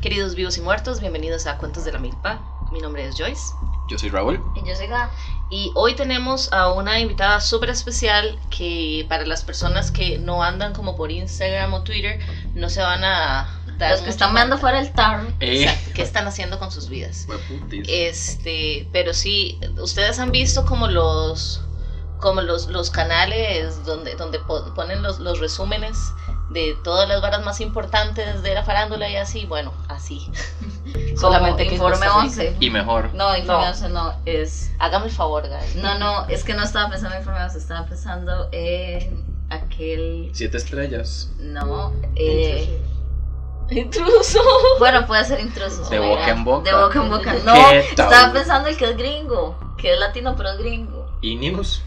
Queridos vivos y muertos, bienvenidos a Cuentos de la Milpa. Mi nombre es Joyce. Yo soy Raúl. Y yo soy Ga. Y hoy tenemos a una invitada súper especial que para las personas que no andan como por Instagram o Twitter, no se van a dar Los que están mandando fuera el tarro. Eh, Exacto, qué están haciendo con sus vidas. Este, pero sí, ustedes han visto como los como los, los canales donde, donde po- ponen los, los resúmenes de todas las varas más importantes de la farándula y así, bueno, así. Solamente que informe Costa Rica. 11. Y mejor. No, informe No. 11 no, es... Hágame el favor, guys. No, no, es que no estaba pensando en informe 11, estaba pensando en aquel... Siete estrellas. No, eh... Intruso. Bueno, puede ser intruso. De boca en boca. De boca en boca. No, ¿Qué estaba pensando el que es gringo, que es latino pero es gringo. Y News.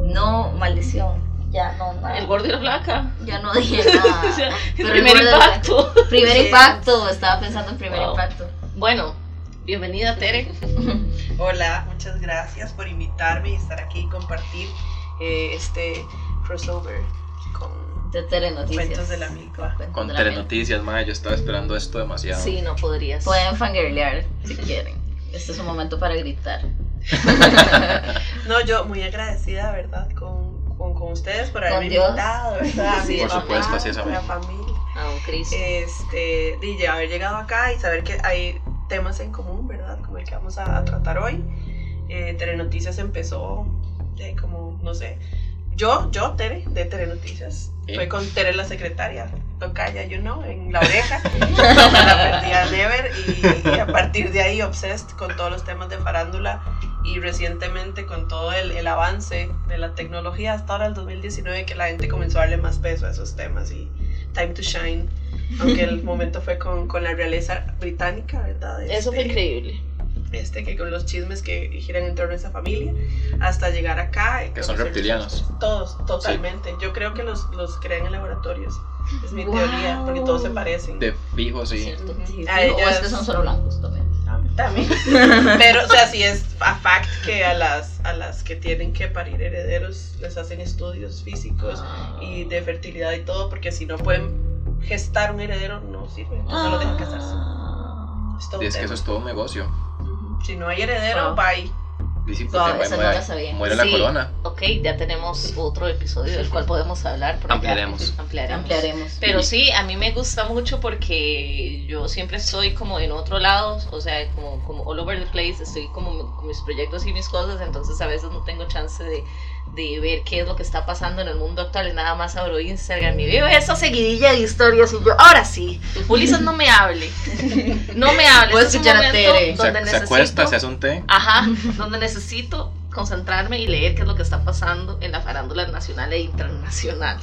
No, maldición. Ya no, nada. El gordo y la flaca. Ya no dije nada. O sea, el Pero primer impacto. Primer impacto, estaba pensando en primer Wow. impacto. Bueno, bienvenida Tere. Hola, muchas gracias por invitarme y estar aquí y compartir eh, este crossover con De Telenoticias. Cuentos de la Milpa. Con. Telenoticias, madre. Yo estaba esperando esto demasiado. Sí, no podrías. Pueden fangirlear si quieren. Este es un momento para gritar. No, yo muy agradecida, ¿verdad? Con, con, con ustedes por haberme invitado, ¿verdad? Sí, por supuesto, así es, a la familia. A un Cristo. Este, y ya haber llegado acá y saber que hay temas en común, ¿verdad? Como el que vamos a, a tratar hoy. Eh, Telenoticias empezó de como, no sé, yo, yo, Tere, de Telenoticias. ¿Eh? Fue con Tere la secretaria, tocaya, you know, en la oreja. la perdí a Never y, y a partir de ahí obsessed con todos los temas de farándula y recientemente con todo el, el avance de la tecnología hasta ahora el 2019 que la gente comenzó a darle más peso a esos temas y Time to Shine, aunque el momento fue con, con la realeza británica, ¿verdad? Eso fue Este, increíble. Este, que con los chismes que giran en torno a esa familia, hasta llegar acá. Que son reptilianos. Todos, totalmente. Yo creo que los, los crean en laboratorios. Es mi Wow. teoría, porque todos se parecen. De fijo, sí. ¿Cierto? Sí, A sí, o es que son solo blancos también. También. Pero, o sea, sí es a fact que a las, a las que tienen que parir herederos les hacen estudios físicos y de fertilidad y todo, porque si no pueden gestar un heredero, no sirve. Entonces no lo dejan casarse. Ah. Es todo Y un es que eso es todo un negocio. Si no hay heredero, Wow. bye. Dice, Wow, esa no sabía. muere la Sí. corona. Ok, ya tenemos otro episodio del cual podemos hablar. ya ampliaremos. Ampliaremos. Pero sí, a mí me gusta mucho porque yo siempre estoy como en otro lado, o sea, como, como all over the place, estoy como con mis proyectos y mis cosas, entonces a veces no tengo chance de, de ver qué es lo que está pasando en el mundo actual, y nada más abro Instagram y veo esa seguidilla de historias y yo, ahora sí, Ulises no me hable, no me hable. Puedes escuchar a momento Tere. Se, donde se acuesta, necesito- se hace un té. Ajá, donde necesito concentrarme y leer qué es lo que está pasando en la farándula nacional e internacional.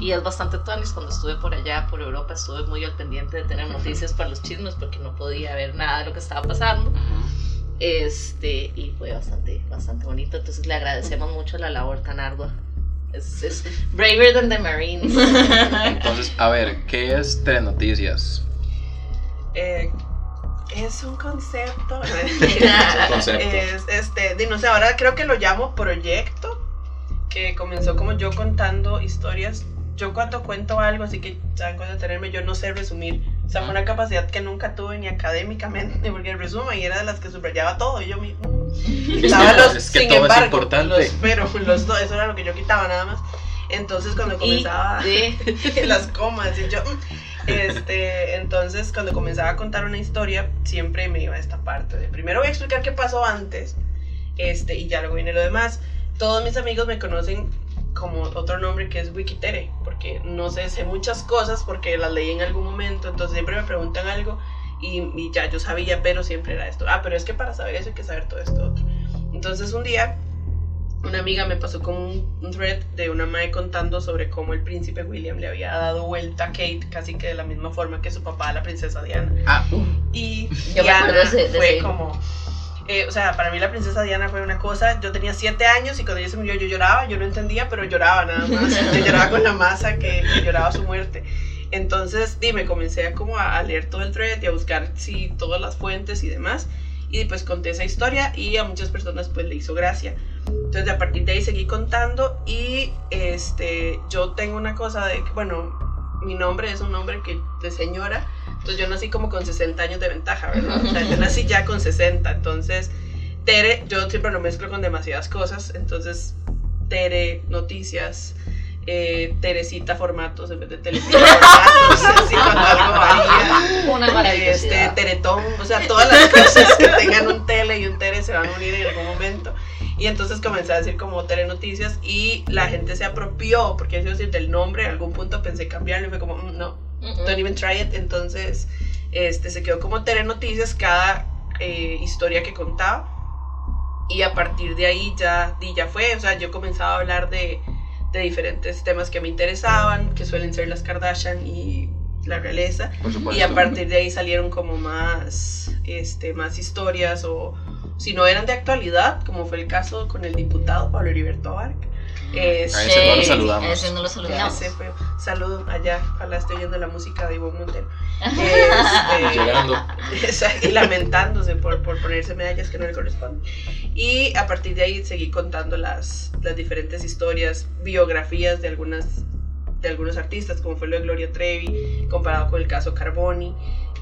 Y es bastante tuanis, cuando estuve por allá, por Europa, estuve muy al pendiente de tener noticias para los chismes porque no podía ver nada de lo que estaba pasando. Este, y fue bastante, bastante bonito, entonces le agradecemos mucho la labor tan ardua. Es, es braver than the Marines. Entonces, a ver, ¿qué es Telenoticias? Eh, es un concepto. Un concepto. Es, este, no sé, ahora creo que lo llamo proyecto, que comenzó como yo contando historias. Yo cuando cuento algo, así que saben cuándo tenerme, yo no sé resumir. O sea, fue una capacidad que nunca tuve ni académicamente, porque el resumen y era de las que subrayaba todo. Y yo. Quitaba los, Es que sin todo es importante. los pero, los dos, eso era lo que yo quitaba nada más. Entonces cuando comenzaba las comas y yo mm, este entonces cuando comenzaba a contar una historia siempre me iba a esta parte de primero voy a explicar qué pasó antes este y ya luego viene lo demás todos mis amigos me conocen como otro nombre que es Wikitere porque no sé sé muchas cosas porque las leí en algún momento entonces siempre me preguntan algo y, y ya yo sabía pero siempre era esto ah pero es que para saber eso hay que saber todo esto otro entonces un día una amiga me pasó con un, un thread de una madre contando sobre cómo el príncipe William le había dado vuelta a Kate casi que de la misma forma que su papá a la princesa Diana. Ah, uh, Y Diana fue ese. como... eh, o sea, para mí la princesa Diana fue una cosa, yo tenía siete años y cuando ella se murió yo lloraba, yo no entendía, pero lloraba nada más, yo lloraba con la masa que, que lloraba su muerte. Entonces, dime, comencé a como a, leer todo el thread y a buscar sí, todas las fuentes y demás. Y pues conté esa historia y a muchas personas pues le hizo gracia. Entonces a partir de ahí seguí contando y este, yo tengo una cosa de que, bueno, mi nombre es un nombre que de señora, entonces yo nací como con 60 años de ventaja, ¿verdad? O sea, yo nací ya con 60, entonces Tere, yo siempre lo mezclo con demasiadas cosas, entonces Tere, noticias, eh, Teresita formatos en vez de formatos, así cuando algo varía. Una maravilla. Este, Teletón, o sea, todas las cosas que tengan un tele y un tere se van a unir en algún momento. Y entonces comencé a decir como Telenoticias y la gente se apropió, porque eso decir del nombre, en algún punto pensé cambiarlo y fue como, "Mm, no, don't even try it. Entonces, este, se quedó como Telenoticias cada eh, historia que contaba. Y a partir de ahí ya, y ya fue, o sea, yo comenzaba a hablar de, de diferentes temas que me interesaban, que suelen ser las Kardashian y la realeza. Por supuesto. Y a partir de ahí salieron como más, este, más historias o si no eran de actualidad, como fue el caso con el diputado Pablo Heriberto Abarca. Este, A ese no lo saludamos. A ese no lo saludamos. se fue. Saludo allá, ojalá estoy oyendo la música de Ivonne Montero. Este, Llegando. Y lamentándose por, por ponerse medallas que no le corresponden. Y a partir de ahí seguí contando las, las diferentes historias, biografías de algunas de algunos artistas, como fue lo de Gloria Trevi, comparado con el caso Carboni.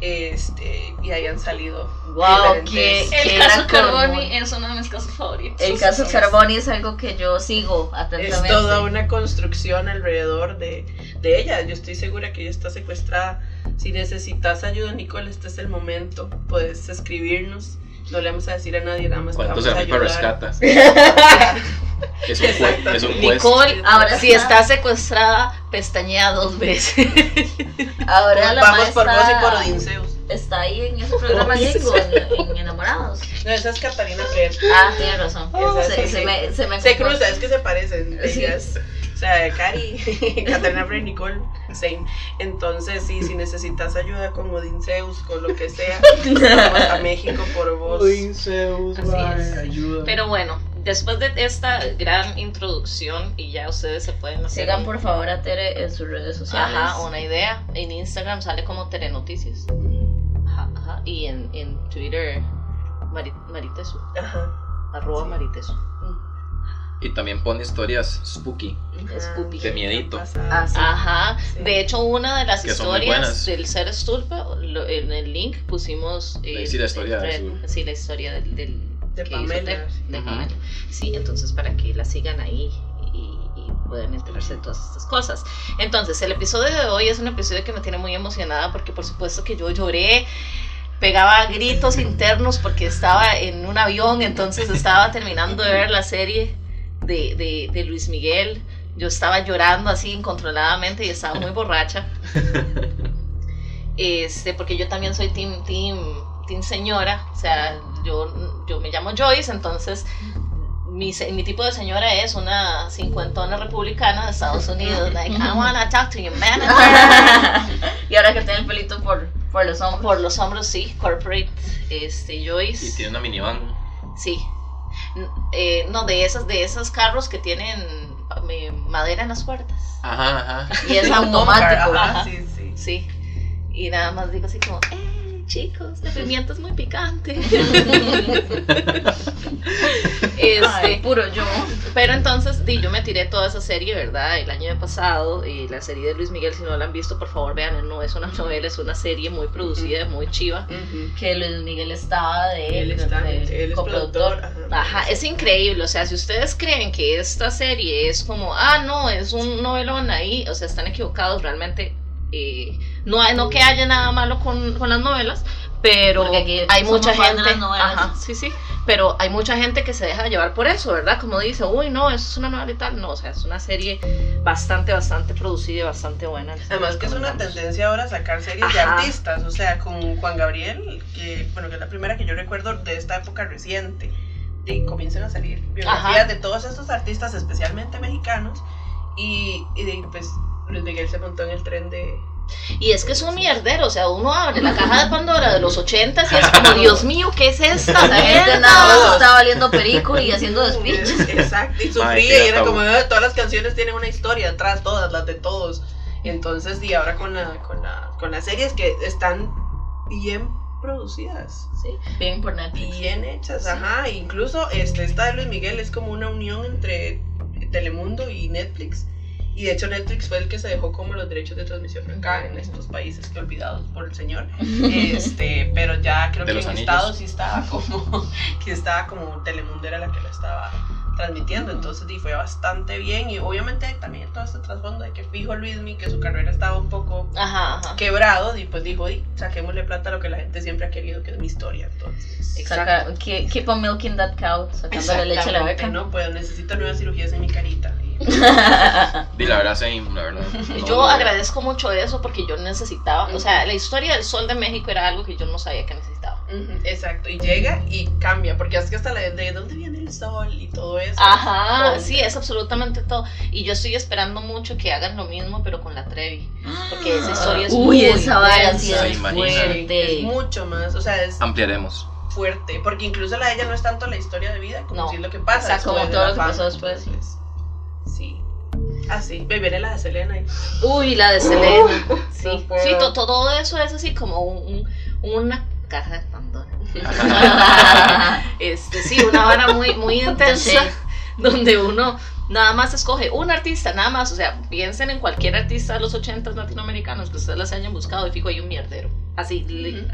Este, y ahí han salido Wow, qué- El caso Carboni es uno de mis casos favoritos. El caso Carboni es algo que yo sigo Es atentamente. toda una construcción alrededor de, de ella. Yo estoy segura que ella está secuestrada. Si necesitas ayuda, Nicole, este es el momento. Puedes escribirnos. No le vamos a decir a nadie, nada más te ¿Cuánto vamos se a rifa ayudar. rescatas? Es un, Exacto. es un juez. Nicole, Ahora si está- está secuestrada, pestañea dos veces. Ahora la Vamos por vos está, y por Odinseus. está ahí en ese programa gringo, en, en Enamorados. No, esa es Catalina Freire. Ah, tienes razón. Esa se, sí, se sí. me, se me Se confunde. cruza, es que se parecen. Sí. ellas. Sea, Cari, Catalina Freire, Nicole, same. Entonces, sí, si necesitas ayuda con Odinseus, con lo que sea, vamos a México por vos. Zeus, mae, es. ayuda. Pero bueno, después de esta gran introducción, y ya ustedes se pueden hacer Sigan un- por favor a Tere en sus redes sociales. Ajá, una idea. En Instagram sale como Telenoticias. Ajá, ajá. Y en, en Twitter, Mari- Maritesu. Ajá. Arroba Sí. Maritesu. Y también pone historias spooky. Spoopy. De miedito. Ah. Ajá. De hecho, una de las Que historias del ser estulpa, lo- en el link pusimos. eh, Sí, la historia de el- su- Sí, la historia del. del De Pamela, sí. de. Pamela. Sí, entonces para que la sigan ahí y, y puedan enterarse de todas estas cosas. Entonces, el episodio de hoy es un episodio que me tiene muy emocionada porque por supuesto que yo lloré, pegaba gritos internos porque estaba en un avión, entonces estaba terminando de ver la serie de, de, de Luis Miguel. Yo estaba llorando así incontroladamente y estaba muy borracha. Este, porque yo también soy team, team, team señora, o sea, yo, yo me llamo Joyce, entonces mi, se- mi tipo de señora es una cincuentona republicana de Estados Unidos, like, I wanna talk to your manager. y ahora que tiene el pelito por, por los hombros. Por los hombros, sí, corporate, este, Joyce. Y tiene una minivan. Sí. Eh, no, de esas, de esos carros que tienen eh, madera en las puertas. Ajá, ajá. Y es automático. Ajá. Sí, sí. Sí. Y nada más digo así como, eh, chicos, la pimienta es muy picante. este, Ay, puro yo. pero entonces, di, yo me tiré toda esa serie, ¿verdad? El año pasado, y la serie de Luis Miguel, si no la han visto, por favor vean, no es una novela, es una serie muy producida, muy chiva. Que Luis Miguel estaba de, Él está, de él es coproductor. productor. ajá. Ajá, es increíble, o sea, si ustedes creen que esta serie es como, ah, no, es un novelón ahí, o sea, están equivocados, realmente eh, no, hay, no que haya nada malo con, con las novelas, pero hay mucha gente, las novelas. ajá, sí, sí, pero hay mucha gente que se deja llevar por eso, ¿verdad? Como dice, uy, no, eso es una novela y tal, no, o sea, es una serie bastante, bastante producida y bastante buena. Además que es una tendencia ahora a sacar series de artistas, o sea, con Juan Gabriel, que bueno, que es la primera que yo recuerdo de esta época reciente, y comienzan a salir biografías Ajá. de todos estos artistas, especialmente mexicanos, y, y de- pues Luis Miguel se montó en el tren de... Y es que es un mierdero, o sea, uno abre la caja de Pandora de los ochentas y es como, Dios mío, ¿qué es esta La gente nada más estaba valiendo perico y haciendo despiches. Exacto, y sufría, y era como, "Ah, todas las canciones tienen una historia atrás, todas, las de todos. Entonces, y ahora con, la, con, la, con las series que están bien producidas. Sí, bien por Netflix. bien hechas, ajá. Incluso este, esta de Luis Miguel es como una unión entre Telemundo y Netflix. Y de hecho Netflix fue el que se dejó como los derechos de transmisión acá en estos países que olvidados por el señor. Este, pero ya creo De que los en anillos. Estados sí estaba como que estaba como Telemundo era la que lo estaba transmitiendo, entonces sí, fue bastante bien y obviamente también todo este trasfondo de que fijo Luismi que su carrera estaba un poco Ajá, ajá. quebrado y pues dijo, "Di, saquémosle plata a lo que la gente siempre ha querido, que es mi historia, entonces. Saca, keep, keep on milking that cow, sacándole leche a la Exactamente, beca. no puedo, necesito nuevas cirugías en mi carita. Y- Di la verdad, same, la verdad. No, Yo no. agradezco mucho eso porque yo necesitaba, o sea, la historia del sol de México era algo que yo no sabía que necesitaba. Ujú, Exacto, y llega y cambia, porque es que hasta la de dónde viene el sol y todo eso. Ajá, Todo. sí, es absolutamente todo. Y yo estoy esperando mucho que hagan lo mismo, pero con la Trevi. Porque esa historia es Uy, muy esa vara sí es fuerte. Es mucho más, o sea, es Ampliaremos. fuerte, porque incluso la de ella no es tanto la historia de vida como No, si es lo que pasa. exacto, después como todo lo que pasó después. Sí. Ah, sí, me viene la de Selena y Uy, la de Selena. Sí, no puedo. sí to- todo eso es así como un- un- una caja de Pandora. Este, sí, una vara muy, muy intensa donde uno nada más escoge un artista, nada más. O sea, piensen en cualquier artista de los 80 latinoamericanos que ustedes las hayan buscado y fijo, hay un mierdero. Así,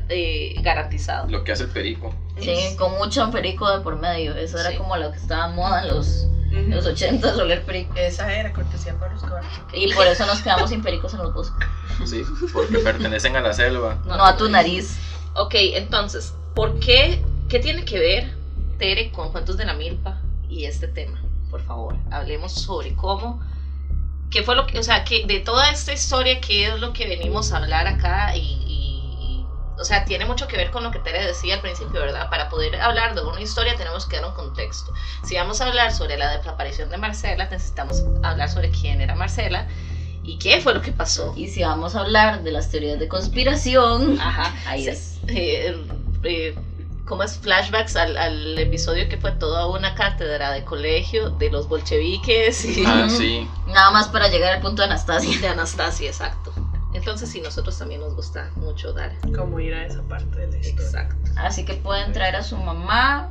eh, garantizado. Lo que hace el perico. Sí, con mucho perico de por medio. Eso era Sí. como lo que estaba en moda en los, Ujú. en los 80, oler perico. Esa era cortesía Pablo Escobar. Y por eso nos quedamos sin pericos en los bosques. Sí, porque pertenecen a la selva. No a tu nariz. Ok, entonces, ¿por qué? ¿Qué tiene que ver Tere con Cuentos de la Milpa y este tema? Por favor, hablemos sobre cómo, qué fue lo que, o sea, que de toda esta historia, qué es lo que venimos a hablar acá y, y- o sea, tiene mucho que ver con lo que Tere decía al principio, ¿verdad? Para poder hablar de una historia tenemos que dar un contexto. Si vamos a hablar sobre la desaparición de Marcela, necesitamos hablar sobre quién era Marcela y qué fue lo que pasó. Y si vamos a hablar de las teorías de conspiración, Ajá. ahí es. eh, eh, como es flashbacks al, al episodio que fue toda una cátedra de colegio de los bolcheviques y Ah, sí. Nada más para llegar al punto de Anastasia. de Anastasia, exacto. Entonces sí, nosotros también nos gusta mucho dar. Como ir a esa parte de la historia. Exacto. Así que pueden traer a su mamá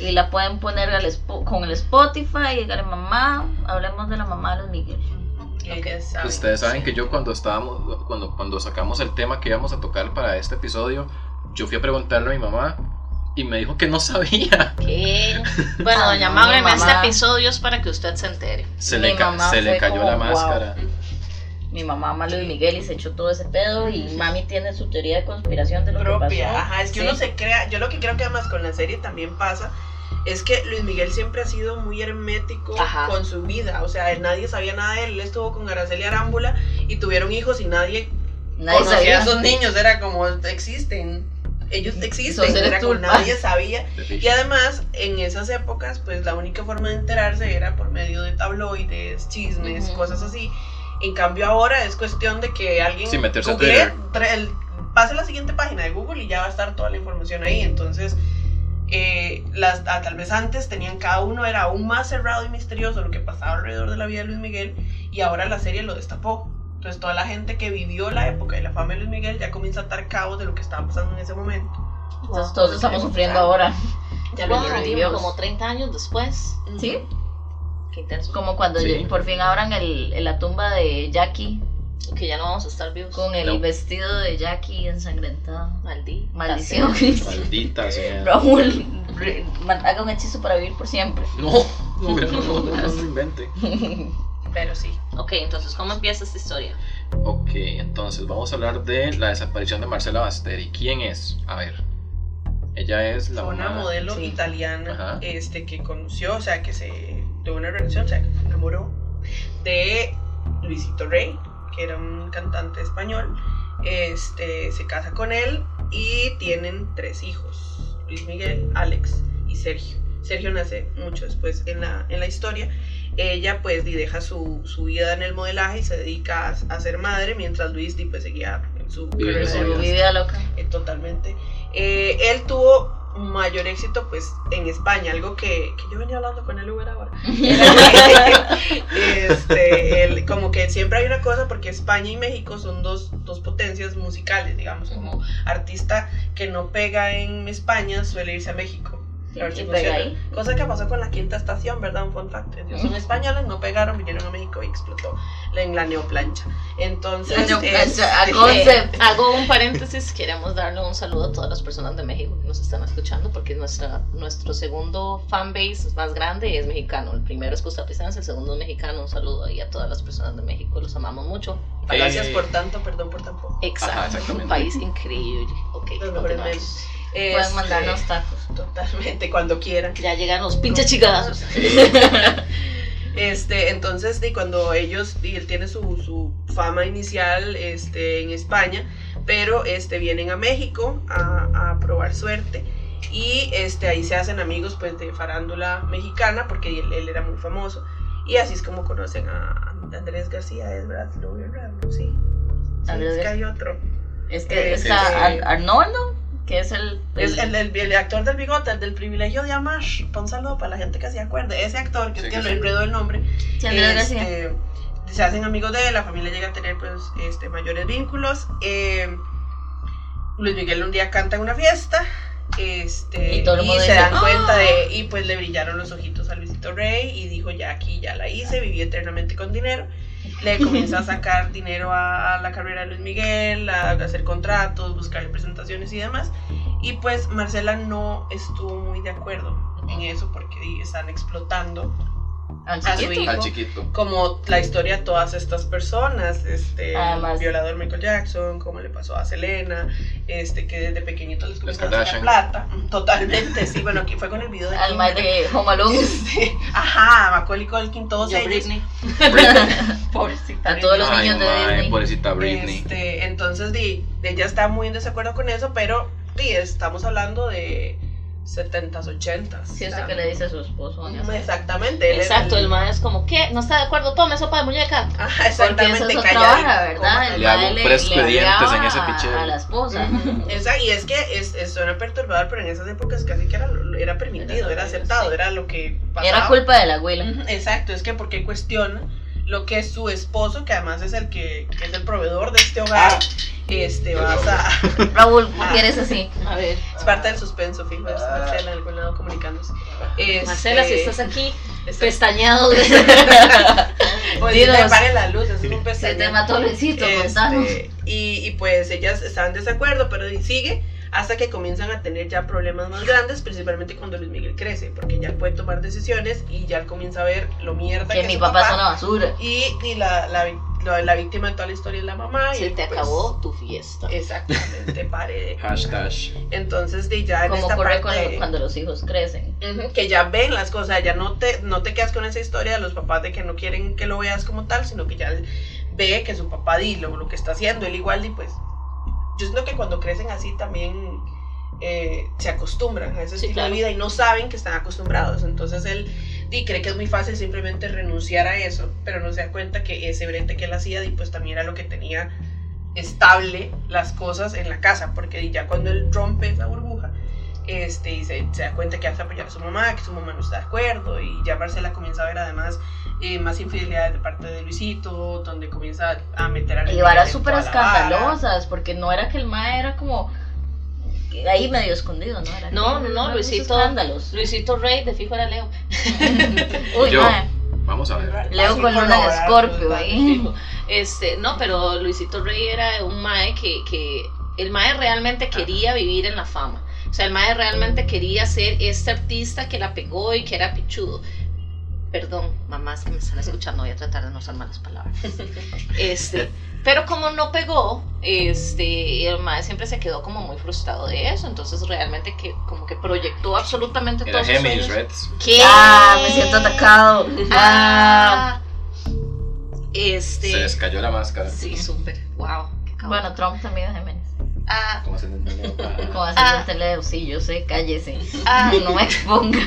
y la pueden poner al con el Spotify y dígale mamá, hablemos de la mamá de los Miguel. Y ella sabe. Ustedes saben que yo cuando estábamos, cuando, cuando sacamos el tema que íbamos a tocar para este episodio, yo fui a preguntarle a mi mamá y me dijo que no sabía. ¿Qué? Bueno, doña Maura, en este episodio es para que usted se entere. Se, Mi le, ca- mamá se le fue cayó como, la "Wow". máscara. Mi mamá ama Luis Miguel y se echó todo ese pedo y mami tiene su teoría de conspiración de lo que propia. pasó. Ajá, es que Sí. uno se crea. Yo lo que creo que además con la serie también pasa es que Luis Miguel siempre ha sido muy hermético Ajá. con su vida. O sea, nadie sabía nada de él. Él estuvo con Araceli Arámbula y tuvieron hijos y nadie, Nadie conocía sabía. a esos niños. Era como, existen. Ellos existen. Era como nadie sabía. Y además, en esas épocas, pues la única forma de enterarse era por medio de tabloides, chismes, cosas así. En cambio ahora es cuestión de que alguien Sí, meterse a el- pase a la siguiente página de Google y ya va a estar toda la información ahí. Entonces, eh, las, ah, tal vez antes tenían cada uno era aún más cerrado y misterioso lo que pasaba alrededor de la vida de Luis Miguel y ahora la serie lo destapó. Entonces toda la gente que vivió la época y la fama de Luis Miguel ya comienza a atar cabos de lo que estaba pasando en ese momento. Entonces todos estamos sufriendo ahora. Ya lo Wow, digo, como 30 años después. ¿Sí? Qué intenso. Como cuando Sí. por fin abran el, el- la tumba de Jackie Que ya no vamos a estar vivos. con el No. vestido de Jackie ensangrentado. Maldita. Maldición. Maldita sea. Raúl, haga un hechizo para vivir por siempre. No, no, no, no, no, no lo invente. Pero sí. Ok, entonces, ¿cómo empieza esta historia? Ok, entonces vamos a hablar de la desaparición de Marcela Basteri. ¿Quién es? A ver. Ella es la Fue una mamá- modelo sí. italiana Ajá. este, que conoció, o sea, que se tuvo una relación, o sea, que se enamoró de Luisito Rey, que era un cantante español. Este, se casa con él y tienen tres hijos, Luis Miguel, Alex y Sergio. Sergio nace mucho después en la, en la historia. Ella pues deja su, su vida en el modelaje y se dedica a, a ser madre, mientras Luis di, pues, seguía en su Su vida loca. eh, totalmente. Eh, él tuvo mayor éxito pues en España, algo que, que yo venía hablando con el Uber ahora. Este, él- como que siempre hay una cosa porque España y México son dos, dos potencias musicales, digamos, como artista que no pega en España suele irse a México. A ver si pega funciona. ahí. Cosa que pasó con la quinta estación, ¿verdad? Un fun fact. Ellos son españoles, no pegaron, vinieron a México y explotó en la neoplancha. Entonces, La neoplancha, este. Eh, hago un paréntesis, queremos darle un saludo a todas las personas de México que nos están escuchando, porque nuestra, nuestro segundo fanbase más grande es mexicano. El primero es costarricense, el segundo es mexicano. Un saludo ahí a todas las personas de México, los amamos mucho. gracias Eh, por tanto, perdón por tan poco. Exacto, Ajá, un país increíble. Ok, Memes. Pueden Este, mandarnos tacos. Totalmente, cuando quieran. Ya llegan los pinches chingazos. Este, entonces, y cuando ellos, y él tiene su, su fama inicial este, en España, pero este, vienen a México a, a probar suerte y este, ahí se hacen amigos pues, de farándula mexicana porque él, él era muy famoso. Y así es como conocen a Andrés García, es verdad, lo sí. Sí, Andrés es que hay otro. Este, Este- está Ar- Arnoldo, que es el. Es el, el, el actor del bigote, el del privilegio de amar. Pon saludo para la gente que se acuerde. Ese actor, que Sí, es que que lo sí. enredo el nombre, Sí, este, se hacen amigos de él, la familia llega a tener pues este, mayores vínculos. eh, Luis Miguel un día canta en una fiesta. Este, Y todo el mundo se dice, dan "Ah". cuenta de, y pues le brillaron los ojitos a Luisito Rey y dijo ya aquí ya la hice, viví eternamente con dinero. Le comienza a sacar dinero a, a la carrera de Luis Miguel, a, hacer contratos, buscar presentaciones y demás. Y pues Marcela no estuvo muy de acuerdo en eso porque están explotando Al a su chiquito. hijo Al chiquito. como la historia de todas estas personas, este, Además- el violador Michael Jackson, como le pasó a Selena, este, que desde pequeñito les comenzó a sacar plata, totalmente, sí, bueno, aquí fue con el video de Al Kim, de Home Alone. este, ajá, Macaulay Culkin, todos Yo, ellos, Britney. pobrecita A todos los Ay, niños de mae, Disney. pobrecita Britney. Este, entonces, di, ella está muy en desacuerdo con eso, pero di, estamos hablando de 70s, 80s. Sí, o eso sea, que le dice a su esposo. doña Sara. Exactamente. él es Exacto, el man es como, ¿qué? ¿No está de acuerdo? Tome sopa de muñeca. Ajá, Porque eso exactamente. es otra calladito, vara, ¿verdad? El Le hago un le- fresco le de dientes en ese a- picheo. A la esposa. Esa- y es que es, es- suena perturbador, pero en esas épocas casi que era, era permitido, era aceptado, Sí. era lo que pasaba. Era culpa de la abuela. Exacto, es que porque cuestiona lo que es su esposo, que además es el que, que es el proveedor de este hogar, Ah. Este, vas a... Raúl, ¿por Ah. qué eres así? A ver, Es parte del suspenso, fijo, es Marcela en algún lado comunicándose. Este, Marcela, si estás aquí, está- pestañeado. Pues, Dinos. te apague la luz, es un Se te mató Luisito, contanos. Este, y, y pues ellas estaban en desacuerdo, pero y sigue hasta que comienzan a tener ya problemas más grandes, principalmente cuando Luis Miguel crece, porque ya él puede tomar decisiones y ya él comienza a ver lo mierda que, Que mi su papá es una basura. Y, y la, la, la, la víctima de toda la historia es la mamá. y Se te pues, acabó tu fiesta. Exactamente, pare. Hashtag. Entonces, de ya en Como esta ocurre parte... cuando los hijos crecen. Que ya ven las cosas, ya no te, no te quedas con esa historia de los papás de que no quieren que lo veas como tal, sino que ya él ve que su papá di lo, lo que está haciendo, él igual y pues yo siento que cuando crecen así también eh, se acostumbran a ese Sí, estilo claro. de vida y no saben que están acostumbrados, entonces él di, cree que es muy fácil simplemente renunciar a eso, pero no se da cuenta que ese brete que él hacía di, pues también era lo que tenía estable las cosas en la casa, porque ya cuando él rompe esa burbuja, este, y se, se da cuenta que hace apoyar a su mamá, que su mamá no está de acuerdo, y ya Marcela comienza a ver además eh, más infidelidades de parte de Luisito, donde comienza a meter a Luis Y varas súper la escandalosas, porque no era que el mae era como ahí medio escorpido, ¿no? Era No, que- no, no, Luisito- escándalos. Luisito Rey, de fijo era Leo. Uy, Yo. Vamos a ver. Leo con luna de colaborar, escorpio pues, ahí. Este, no, pero Luisito Rey era un mae que, que el mae realmente quería vivir en la fama. O sea, el mae realmente quería ser este artista que la pegó y que era pichudo. Perdón, mamás que me están escuchando, voy a tratar de no usar malas palabras. Este, pero como no pegó, este, el mae siempre se quedó como muy frustrado de eso. Entonces realmente que como que proyectó absolutamente Géminis. Reds. ¿Qué? Ah, me siento atacado. Ah, este. Se les cayó la máscara. Sí, súper. Wow. qué bueno, Trump también es Jiménez. Ah, ¿Cómo? Como Ah. el teleo, sí, yo sé, cállese. ah, No me exponga.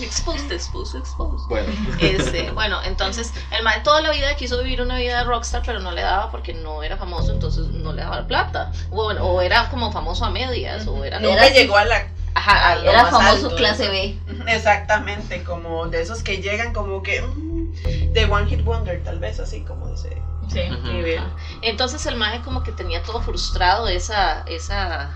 exposed, exposed, exposed. Bueno, Este, bueno, entonces el man toda la vida quiso vivir una vida de rockstar, pero no le daba porque no era famoso, entonces no le daba plata. O, bueno, o era como famoso a medias, o era. Nunca Era- llegó a la... Ajá, a lo Era más famoso alto. clase B. Exactamente, como de esos que llegan como que... mm, de One Hit Wonder, tal vez, así como dice. Sí. Nivel. Ajá. Entonces el maje como que tenía todo frustrado esa, esa,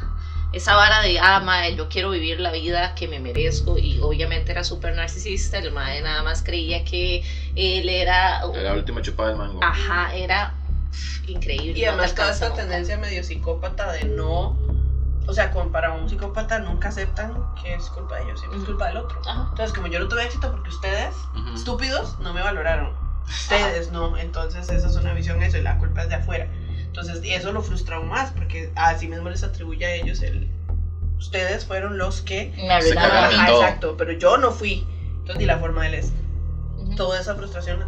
esa vara de, ah, mae, yo quiero vivir la vida que me merezco y obviamente era súper narcisista, el mae nada más creía que él era... Era la última chupada del mango. Ajá, era pff, increíble. Y no además toda esta tendencia medio psicópata de no, o sea, como para un psicópata nunca aceptan que es culpa de ellos, siempre es Ujú. culpa del otro. Ajá. Entonces, como yo no tuve éxito porque ustedes, Ujú. estúpidos, no me valoraron. Ustedes no, entonces esa es una visión eso y la culpa es de afuera. Entonces, y eso lo frustra aún más porque así mismo les atribuye a ellos el... Ustedes fueron los que... Me arruinaron a todo. exacto, pero yo no fui. Entonces, y la forma de él es... Toda esa frustración la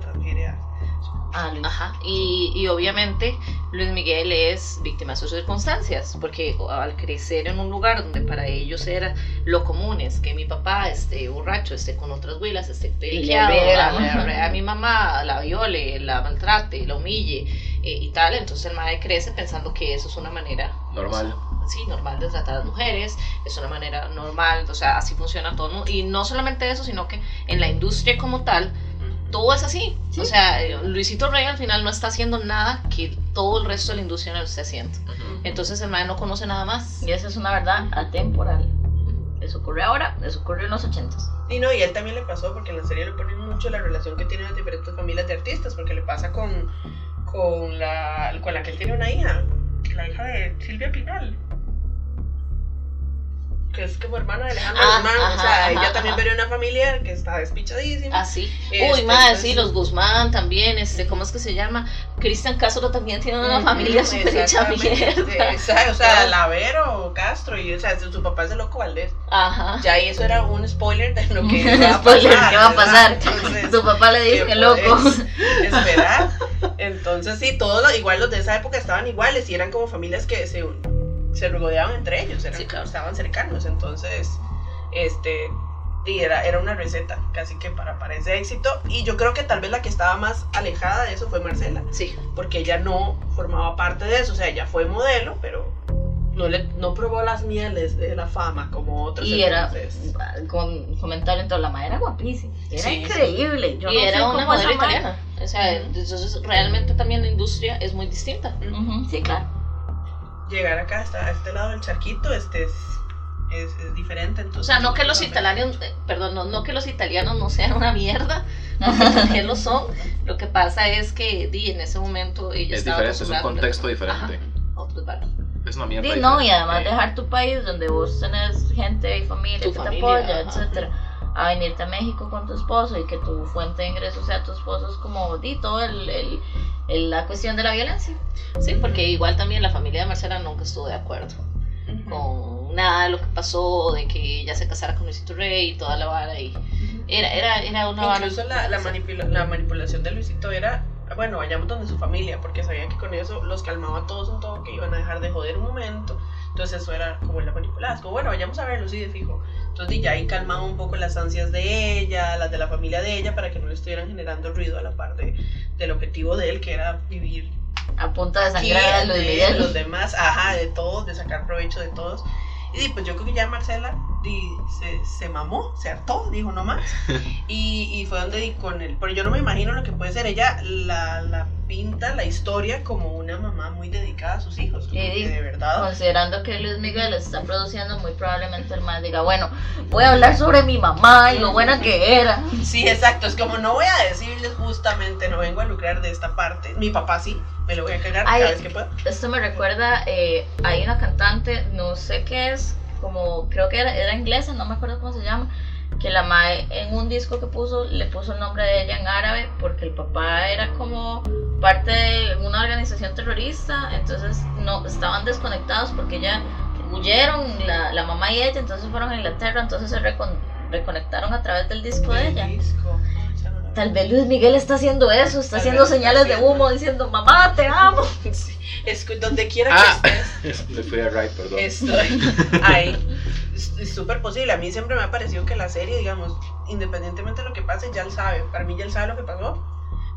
a... Ah, Luis. Ajá, y, y obviamente Luis Miguel es víctima de sus circunstancias, porque al crecer en un lugar donde para ellos era lo común es que mi papá esté borracho, esté con otras huilas, esté peleado, a, a mi mamá, la viole, la maltrate, la humille eh, y tal, entonces el madre crece pensando que eso es una manera Normal. sí, normal de tratar a las mujeres, es una manera normal, o sea, así funciona todo. ¿no? Y no solamente eso, sino que en la industria como tal, todo es así. Sí. O sea, eh, Luisito Rey al final no está haciendo nada que todo el resto de la industria no lo esté haciendo. Entonces el man no conoce nada más. Y esa es una verdad atemporal. Eso ocurre ahora, eso ocurrió en los ochentas. Y no, y a él también le pasó, porque en la serie le ponen mucho la relación que tienen las diferentes familias de artistas, porque le pasa con, con, la, con la que él tiene una hija, la hija de Silvia Pinal. Que es como hermana de Alejandro Ah, Guzmán, o sea, ajá, ella también ajá. de una familia que está despichadísima. Así. Este, Uy, más, pues, sí, los Guzmán también, este, ¿cómo es que se llama? Cristian Castro también tiene una familia súper hecha mierda. exacto, o sea, Lavero, Castro, y o sea, su papá es de Loco Valdés. Ajá. Ya y eso era un spoiler de lo que va a Spoiler, pasar, ¿qué va a pasar? Tu papá le dice ¿qué que loco. esperar. Entonces, sí, todos los- igual los de esa época estaban iguales y eran como familias que se, se rodeaban entre ellos, eran, Sí, claro. estaban cercanos. Entonces, este, y era, era una receta casi que para, para ese éxito. Y yo creo que tal vez la que estaba más alejada de eso fue Marcela, Sí. porque ella no formaba parte de eso, o sea, ella fue modelo, pero no, le, no probó las mieles de la fama como otros. Y era, entonces- con comentario en toda la madre, era guapísima. Era Sí, increíble. Yo y no era una modelo madre- italiana. O sea, entonces realmente también la industria es muy distinta. Ujú, sí, claro. Llegar acá hasta este lado del charquito este es, es, es diferente. Entonces, O sea, no que los no, italianos, eh, perdón, no, no que los italianos no sean una mierda, porque también lo son. Lo que pasa es que di, en ese momento ella Es estaba diferente, es un contexto diferente. Otros. Es una mierda. Sí, no, y diferente. además dejar tu país donde vos tenés gente y familia Tu que familia, te apoya, ajá. etcétera, a venirte a México con tu esposo y que tu fuente de ingresos sea tu esposo es como di todo el, el- el- la cuestión de la violencia. Sí, porque igual también la familia de Marcela nunca estuvo de acuerdo Ujú. con nada de lo que pasó, de que ella se casara con Luisito Rey y toda la vara. Y era, era, era una vara. Incluso la, la, manipula- la manipulación de Luisito era, bueno, vayamos donde su familia, porque sabían que con eso los calmaba a todos un todo, que iban a dejar de joder un momento. Entonces eso era como la manipulada. Es como, bueno, vayamos a verlo, sí, de fijo. Entonces ya ahí calmaba un poco las ansias de ella, las de la familia de ella, para que no le estuvieran generando ruido a la parte del objetivo de él, que era vivir A punta de sangrar a de los demás, ajá, de todos, de sacar provecho de todos. Y pues yo creo que ya Marcela di, se, se mamó, se hartó, dijo no más. Y, y fue donde di con él. Pero yo no me imagino lo que puede ser. Ella la, la pinta, la historia, como una mamá muy dedicada a sus hijos. como Sí, que de verdad. Considerando que Luis Miguel está produciendo, muy probablemente el más diga, bueno, voy a hablar sobre mi mamá y lo buena que era. Sí, exacto. Es como no voy a decirles justamente, no vengo a lucrar de esta parte. Mi papá sí, me lo voy a cagar Ay, cada vez que pueda. Esto me recuerda, eh, hay una cantante, no sé qué es, como creo que era, era inglesa, no me acuerdo cómo se llama, que la mae en un disco que puso le puso el nombre de ella en árabe porque el papá era como parte de una organización terrorista, entonces no estaban desconectados porque ya huyeron la, la mamá y ella, entonces fueron a Inglaterra, entonces se recon- reconectaron a través del disco de ella. Disco. Tal vez Luis Miguel está haciendo eso, está Tal haciendo vez está señales de haciendo. humo diciendo, mamá, te amo. Sí, Es que donde quiera Ah. que estés. Le fui a right, perdón. Estoy ahí. Es súper posible. A mí siempre me ha parecido que la serie, digamos, independientemente de lo que pase, ya él sabe. Para mí ya él sabe lo que pasó.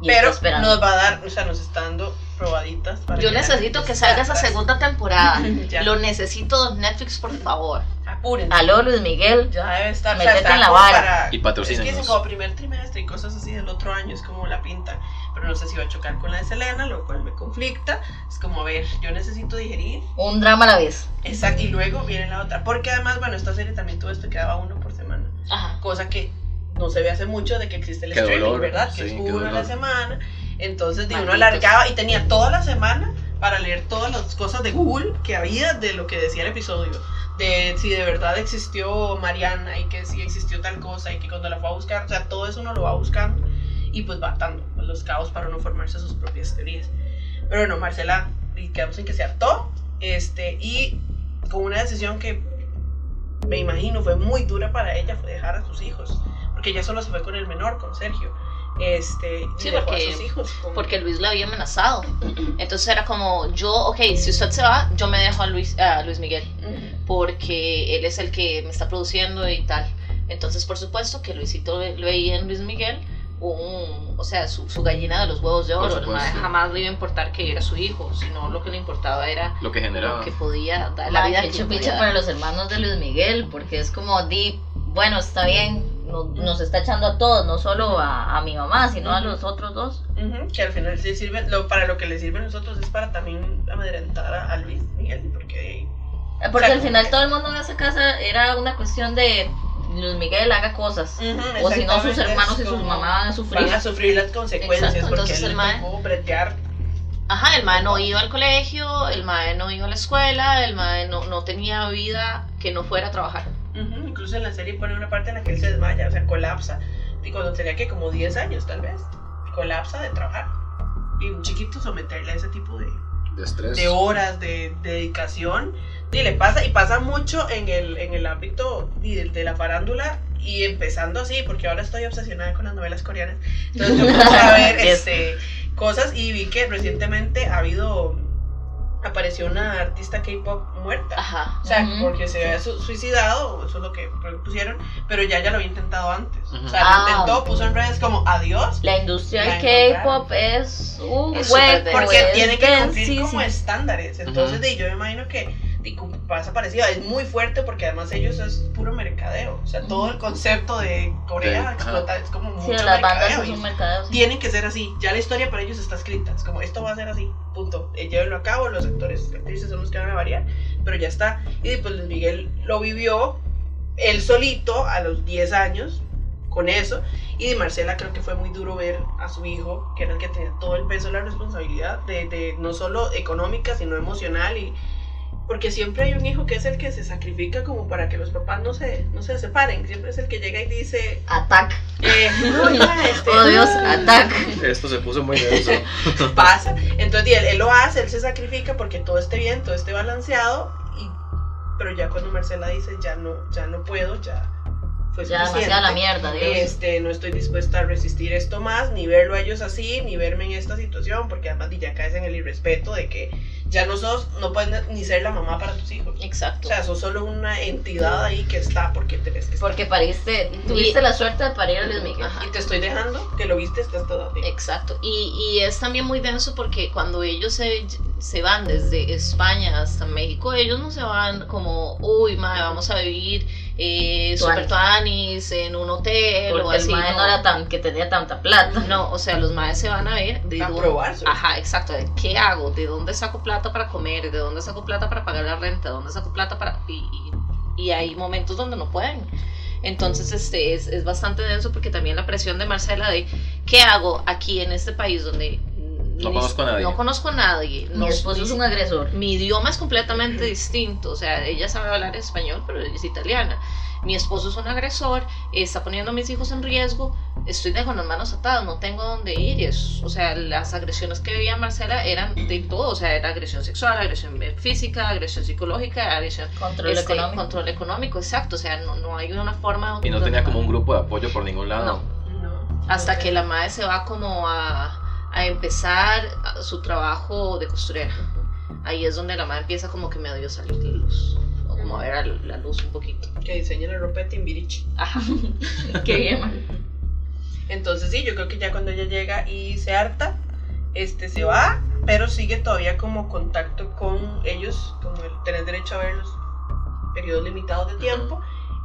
Y pero nos va a dar, o sea, nos está dando probaditas. Para Yo ya necesito que salga esa segunda temporada. Lo necesito, Netflix, por favor. Apuren. Aló, Luis Miguel. Ya debe estar. Metete está en la vara. para- Y Es patrocínenos. que dicen como primer trimestre y cosas así del otro año, es como la pinta. Pero no sé si va a chocar con la de Selena, lo cual me conflicta. Es como, a ver, yo necesito digerir. Un drama a la vez. Exacto, y luego viene la otra. Porque además, bueno, esta serie también tuvo esto que daba uno por semana. Ajá. Cosa que no se ve hace mucho de que existe el Qué streaming, dolor, ¿verdad? Que sí, es qué uno a la semana. Entonces, de uno alargaba y tenía toda la semana para leer todas las cosas de Google que había de lo que decía el episodio. De si de verdad existió Mariana y que si existió tal cosa y que cuando la fue a buscar, o sea, todo eso uno lo va buscando y pues va atando los caos para uno formarse sus propias teorías. Pero bueno, Marcela, quedamos en que se hartó este, y con una decisión que me imagino fue muy dura para ella, fue dejar a sus hijos, porque ella solo se fue con el menor, con Sergio. Este, y Sí, porque- a sus hijos. con- Porque Luis la había amenazado. Entonces era como, yo, ok, si usted se va, yo me dejo a Luis, a Luis Miguel. Porque él es el que me está produciendo y tal. Entonces, por supuesto que Luisito veía en Luis Miguel, un, o sea, su, su gallina de los huevos de oro. Jamás le iba a importar que era su hijo, sino lo que le importaba era Lo que generaba. lo que podía dar, la La vida que que podía dar. para los hermanos de Luis Miguel, porque es como, di, bueno, está bien, no- nos está echando a todos, no solo a, a mi mamá, sino a Ujú. los otros dos. Ujú, Que al final sí sirve, lo, para lo que le sirve a nosotros es para también amedrentar a, a Luis Miguel, porque Eh, Porque O sea, al final todo el mundo en esa casa era una cuestión de Luis Miguel haga cosas. Ujú, O si no, sus hermanos y sus mamás van a sufrir. Van a sufrir las consecuencias Exacto, porque entonces él el mae- bretear. Ajá, el mae no iba al colegio, el mae no iba a la escuela, el mae no, no tenía vida que no fuera a trabajar. Ujú, Incluso en la serie pone una parte en la que él se desmaya, o sea, colapsa. Y cuando tenía que como 10 años tal vez, colapsa de trabajar. Y un chiquito someterle a ese tipo de, De estrés. de horas de, de dedicación. Y le pasa, y pasa mucho en el, en el ámbito y de, de la farándula. Y empezando así, porque ahora estoy obsesionada con las novelas coreanas. Entonces yo empecé a ver Es- este, cosas y vi que recientemente ha habido. Apareció una artista K-pop muerta. Ajá. O sea, porque se había su- suicidado, eso es lo que pusieron, pero ya ya lo había intentado antes. O sea, Ah. lo intentó, puso en redes como adiós, La industria del. K-pop es un Es hueco. porque es tiene que cumplir como estándares. Entonces, de, yo me imagino que pasa parecido. Es muy fuerte porque además ellos es puro mercadeo. O sea, todo el concepto de Corea Sí, explota, es como Sí, mucho las bandas mercadeo. y un mercadeo. sí. tienen que ser así. Ya la historia para ellos está escrita. Es como, esto va a ser así. Punto. Eh, llévenlo a cabo. Los actores actrices son los que van a variar. Pero ya está. Y después Luis Miguel lo vivió él solito a los 10 años con eso. Y de Marcela creo que fue muy duro ver a su hijo, que era el que tenía todo el peso de la responsabilidad, de, de no solo económica, sino emocional. y Porque siempre hay un hijo que es el que se sacrifica como para que los papás no se, no se separen. Siempre es el que llega y dice, Attack. eh, no, ya, este, Oh Dios, attack. Esto se puso muy denso. pasa. Entonces, él, él lo hace, él se sacrifica porque todo esté bien, todo esté balanceado. Y, pero ya cuando Marcela dice, ya no, ya no puedo, ya fue Ya suficiente. demasiada la mierda, Dios. Este, no estoy dispuesta a resistir esto más, ni verlo a ellos así, ni verme en esta situación, porque además ya caes en el irrespeto de que ya no sos, no puedes ni ser la mamá para tus hijos. Exacto. O sea, sos solo una entidad ahí que está porque tenés que estar. Porque pariste, tuviste la suerte de parir a Luis Miguel. Ajá. Y te estoy dejando que lo viste hasta esta edad. Exacto. Y, y es también muy denso porque cuando ellos se, se van desde España hasta México, ellos no se van como, uy, madre, vamos a vivir eh, super tuanis en un hotel o Porque así. el mae no era tan, que tenía tanta plata. No, o sea, los maes se van a ver de A probar Ajá, exacto. de ¿Qué hago? ¿De dónde saco plata para comer? ¿De dónde saco plata para pagar la renta? ¿De dónde saco plata para.? Y, y- y hay momentos donde no pueden. Entonces, este es, es bastante denso porque también la presión de Marcela de ¿qué hago aquí en este país donde No ni- conozco a nadie. No conozco a nadie. Mi no- esposo es un agresor. mi idioma es completamente distinto, o sea, ella sabe hablar español, pero ella es italiana. Mi esposo es un agresor, está poniendo a mis hijos en riesgo, estoy de con las manos atadas, no tengo dónde ir. Y es, o sea, las agresiones que veía Marcela eran de todo, o sea, era agresión sexual, agresión física, agresión psicológica, agresión Control este, económico. control económico, exacto, o sea, no, no hay una forma... Y no tenía como un grupo de apoyo por ningún lado. No. Hasta que la madre se va como a, a empezar a- su trabajo de costurera. Ahí es donde la madre empieza como que medio salir de luz. O como a ver a la luz un poquito. Que diseña la ropa de Timbiriche. Ajá. Qué bien, man. Entonces sí, yo creo que ya cuando ella llega y se harta, este se va, pero sigue todavía como contacto con ellos, como el tener derecho a verlos periodos limitados de tiempo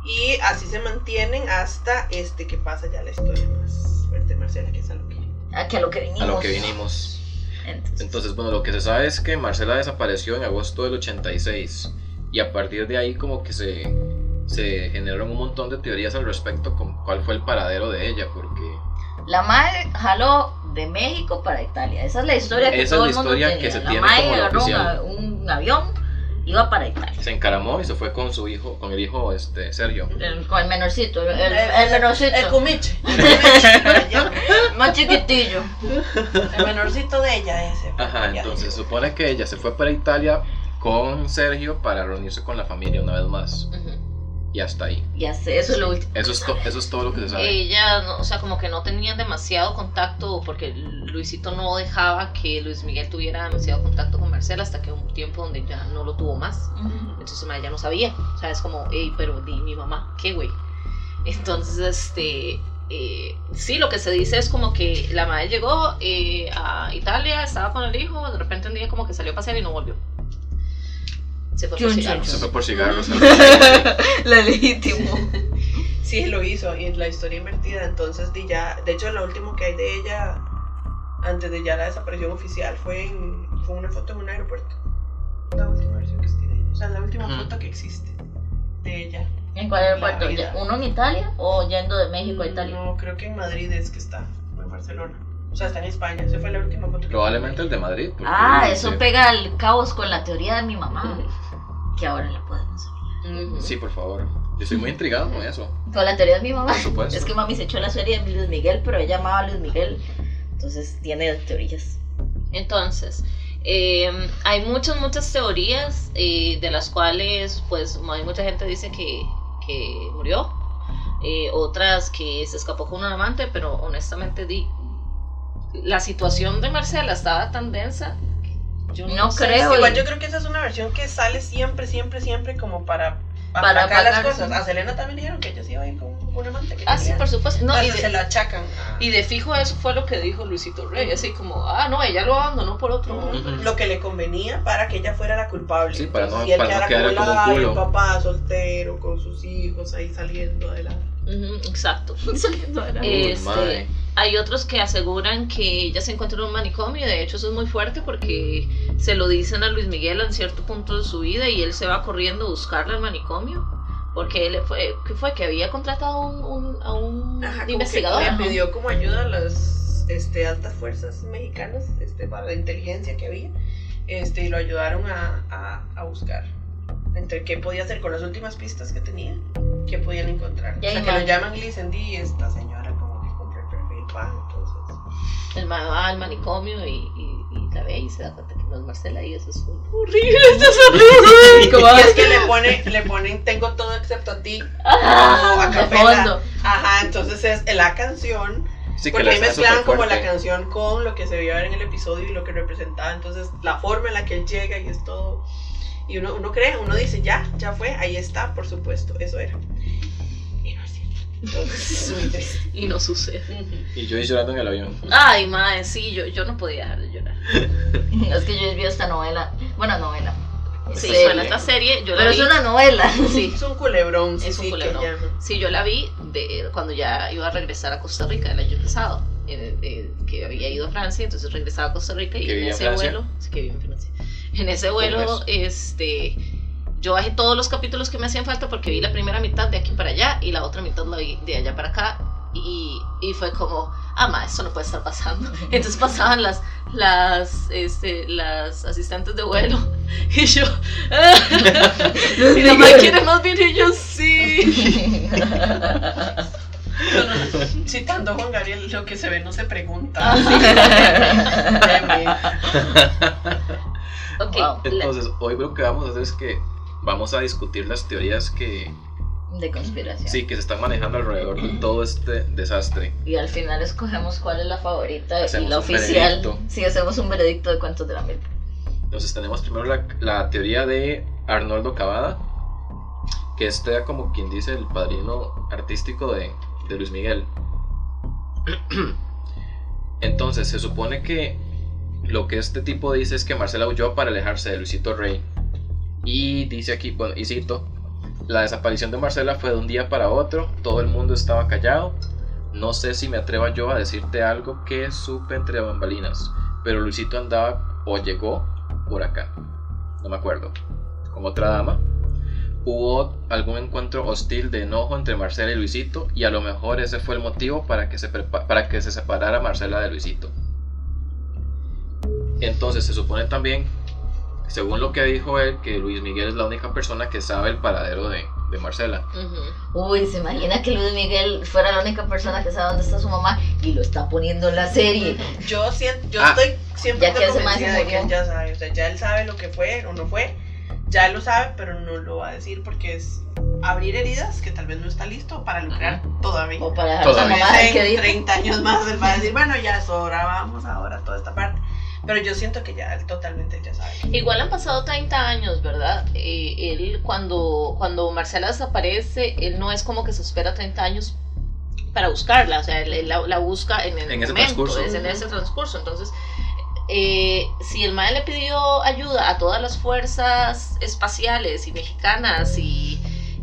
y así se mantienen hasta este que pasa ya la historia más fuerte, Marcela, que es a lo que... A que a lo que vinimos. A lo que vinimos. Entonces, Entonces, bueno, lo que se sabe es que Marcela desapareció en agosto del 86 y a partir de ahí como que se, se generaron un montón de teorías al respecto con cuál fue el paradero de ella, porque la madre jaló de México para Italia. Esa es la historia que Esa es todo la el mundo historia que se la tiene madre como la oficial. un avión, iba para Italia. se encaramó y se fue con su hijo, con el hijo este, Sergio. El- con el menorcito, el, el, el menorcito. El cumiche. Más chiquitillo. El menorcito de ella ese. Ajá, entonces se supone que ella se fue para Italia con Sergio para reunirse con la familia una vez más. Ujú. Y hasta ahí. Ya sé, eso es lo último. Eso es, to- eso es todo lo que se sabe. Ella, no- o sea, como que no tenían demasiado contacto porque Luisito no dejaba que Luis Miguel tuviera demasiado contacto con Marcela hasta que un tiempo donde ya no lo tuvo más. Entonces ma, ella no sabía. O sea, es como, hey, pero di mi mamá, ¿qué güey? Entonces, este. eh, sí, lo que se dice es como que la madre llegó eh, a Italia, estaba con el hijo, de repente un día como que salió a pasear y no volvió. Se fue por cigarros. Se fue por cigarros. La legítimo. Sí, lo hizo, y la historia invertida, entonces di ya, de hecho lo último que hay de ella, antes de ya la desaparición oficial, fue, en, fue una foto en un aeropuerto. La última versión que existe de ella, o sea, la última foto que existe de ella. ¿En cuál aeropuerto? ¿Uno en Italia o yendo de México a Italia? No, creo que en Madrid es que está, o en Barcelona. O sea, está en España, esa fue la última foto que Probablemente el de Madrid. Ah, eso pega al cabos con la teoría de mi mamá. Que ahora la podemos. Ujú. Sí, por favor. Yo estoy muy intrigado con eso. Con la teoría de mi mamá. Por supuesto. Es que mami se echó la serie de Luis Miguel, pero ella amaba a Luis Miguel. Entonces tiene teorías. Entonces, eh, hay muchas, muchas teorías eh, de las cuales, pues, hay mucha gente dice que, que murió, eh, otras que se escapó con un amante, pero honestamente, di, la situación de Marcela estaba tan densa. Yo No sé creo, Igual yo creo que esa es una versión que sale siempre, siempre, siempre como para Para aplacar las cosas. A Selena también dijeron que ella se iba a ir con un amante. Que Ah, sí, por supuesto. No, y, Entonces se de, lo achacan. y de fijo eso fue lo que dijo Luisito Rey, así como, ah, no, ella lo abandonó por otro hombre. Ujú. Lo que le convenía para que ella fuera la culpable. Sí, para no- Entonces, y él para no quedara quedar como un "Ay, culo". el papá soltero con sus hijos ahí saliendo adelante. Exacto. Saliendo de la- Uy, Este. Hay otros que aseguran que ella se encuentra en un manicomio, de hecho eso es muy fuerte porque se lo dicen a Luis Miguel en cierto punto de su vida y él se va corriendo a buscarla al manicomio porque él fue, ¿qué fue? Que había contratado a un, un- a un Ajá, como que investigador. Le pidió como ayuda a las este, altas fuerzas mexicanas este, para la inteligencia que había este, y lo ayudaron a, a, a buscar entre qué podía hacer con las últimas pistas que tenía, qué podían encontrar. Ya o sea, que lo llaman y le dicen, di, esta señora como que compró el perfil, pa, entonces... El ma va al manicomio y, y- y la ve y se da cuenta que no es Marcela y eso es un- horrible, esto es horrible. Como, Y es que le, pone, le ponen, tengo todo excepto a ti. Ah, a fondo. Ajá, entonces es la canción Sí, que Porque ahí súper como la canción con lo que se veía en el episodio y lo que representaba. Entonces, la forma en la que él llega y es todo. Y uno, uno cree, uno dice, ya, ya fue, ahí está, por supuesto, eso era. Y no es cierto. Entonces, es muy triste. Y no sucede. Y yo llorando en el avión. Ay, madre, sí, yo, yo no podía dejar de llorar. Es que yo vi esta novela. Bueno, novela. Sí, Serie. suena esta serie, yo la Pero vi. es una novela. Sí, Es un culebrón, sí, Es un sí, culebrón. Sí, yo la vi de, cuando ya iba a regresar a Costa Rica el año pasado, eh, eh, que había ido a Francia, entonces regresaba a Costa Rica y ¿Que en ese Francia? vuelo, sí, que vivía en Francia. En ese vuelo, este, yo bajé todos los capítulos que me hacían falta porque vi la primera mitad de aquí para allá y la otra mitad la vi de allá para acá y, y fue como, ah, ma, esto no puede estar pasando. Entonces pasaban las, las, este, las asistentes de vuelo y yo, y la madre quiere más bien y yo sí. Citando a Juan Gabriel, lo que se ve no se pregunta. Ok, Wow. La- Entonces, hoy lo que vamos a hacer es que vamos a discutir las teorías que De conspiración. sí que se están manejando alrededor de todo este desastre. Y al final escogemos cuál es la favorita Hacemos y la oficial. Sí, hacemos un veredicto de cuentos de la mil. Entonces tenemos primero la, la teoría de Arnoldo Cavada, que este era como quien dice el padrino artístico de, de Luis Miguel. Entonces se supone que lo que este tipo dice es que Marcela huyó para alejarse de Luisito Rey. Y dice aquí, bueno, y cito, La desaparición de Marcela fue de un día para otro, todo el mundo estaba callado. No sé si me atreva yo a decirte algo que supe entre bambalinas, pero Luisito andaba o llegó por acá. No me acuerdo. Con otra dama. Hubo algún encuentro hostil de enojo entre Marcela y Luisito y a lo mejor ese fue el motivo para que se, para que se separara Marcela de Luisito. Entonces se supone también, según lo que dijo él, que Luis Miguel es la única persona que sabe el paradero de, de Marcela. Uy, se imagina que Luis Miguel fuera la única persona que sabe dónde está su mamá y lo está poniendo en la serie. Yo, siento, yo Ah. estoy siempre convencida de que él ya sabe. O sea, ya él sabe lo que fue o no fue. Ya él lo sabe, pero no lo va a decir porque es abrir heridas que tal vez no está listo para lucrar todavía. O para dejar Todavía. a mamá en diga. 30 años más él va a decir, bueno, ya es hora, vamos ahora toda esta parte. Pero yo siento que ya él totalmente ya sabe. Igual han pasado 30 años, ¿verdad? Eh, él cuando, cuando Marcela desaparece, él no es como que se espera 30 años para buscarla, o sea, él, él la, la busca en el En ese momento, transcurso. es en ese transcurso. Entonces, eh, si el MAE le pidió ayuda a todas las fuerzas espaciales y mexicanas y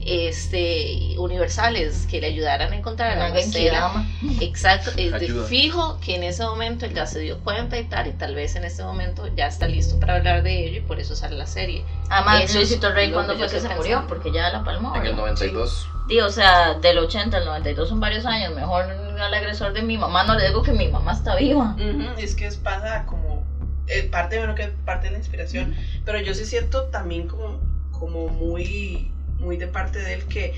este universales que le ayudaran a encontrar a Marcela, Genkidama. Exacto, es de fijo que en ese momento él ya se dio cuenta y tal, y tal vez en ese momento ya está listo para hablar de ello y por eso sale la serie. Además, es Luisito Rey, ¿cuándo fue que se murió? Porque ya la palmó. En el ¿verdad? 92. Sí, o sea, del 80 al 92 son varios años. Mejor al agresor de mi mamá no le digo que mi mamá está viva. Ujú, Es que es pasa como eh, parte de lo que parte de la inspiración, pero yo sí siento también como, como muy, muy de parte de él que,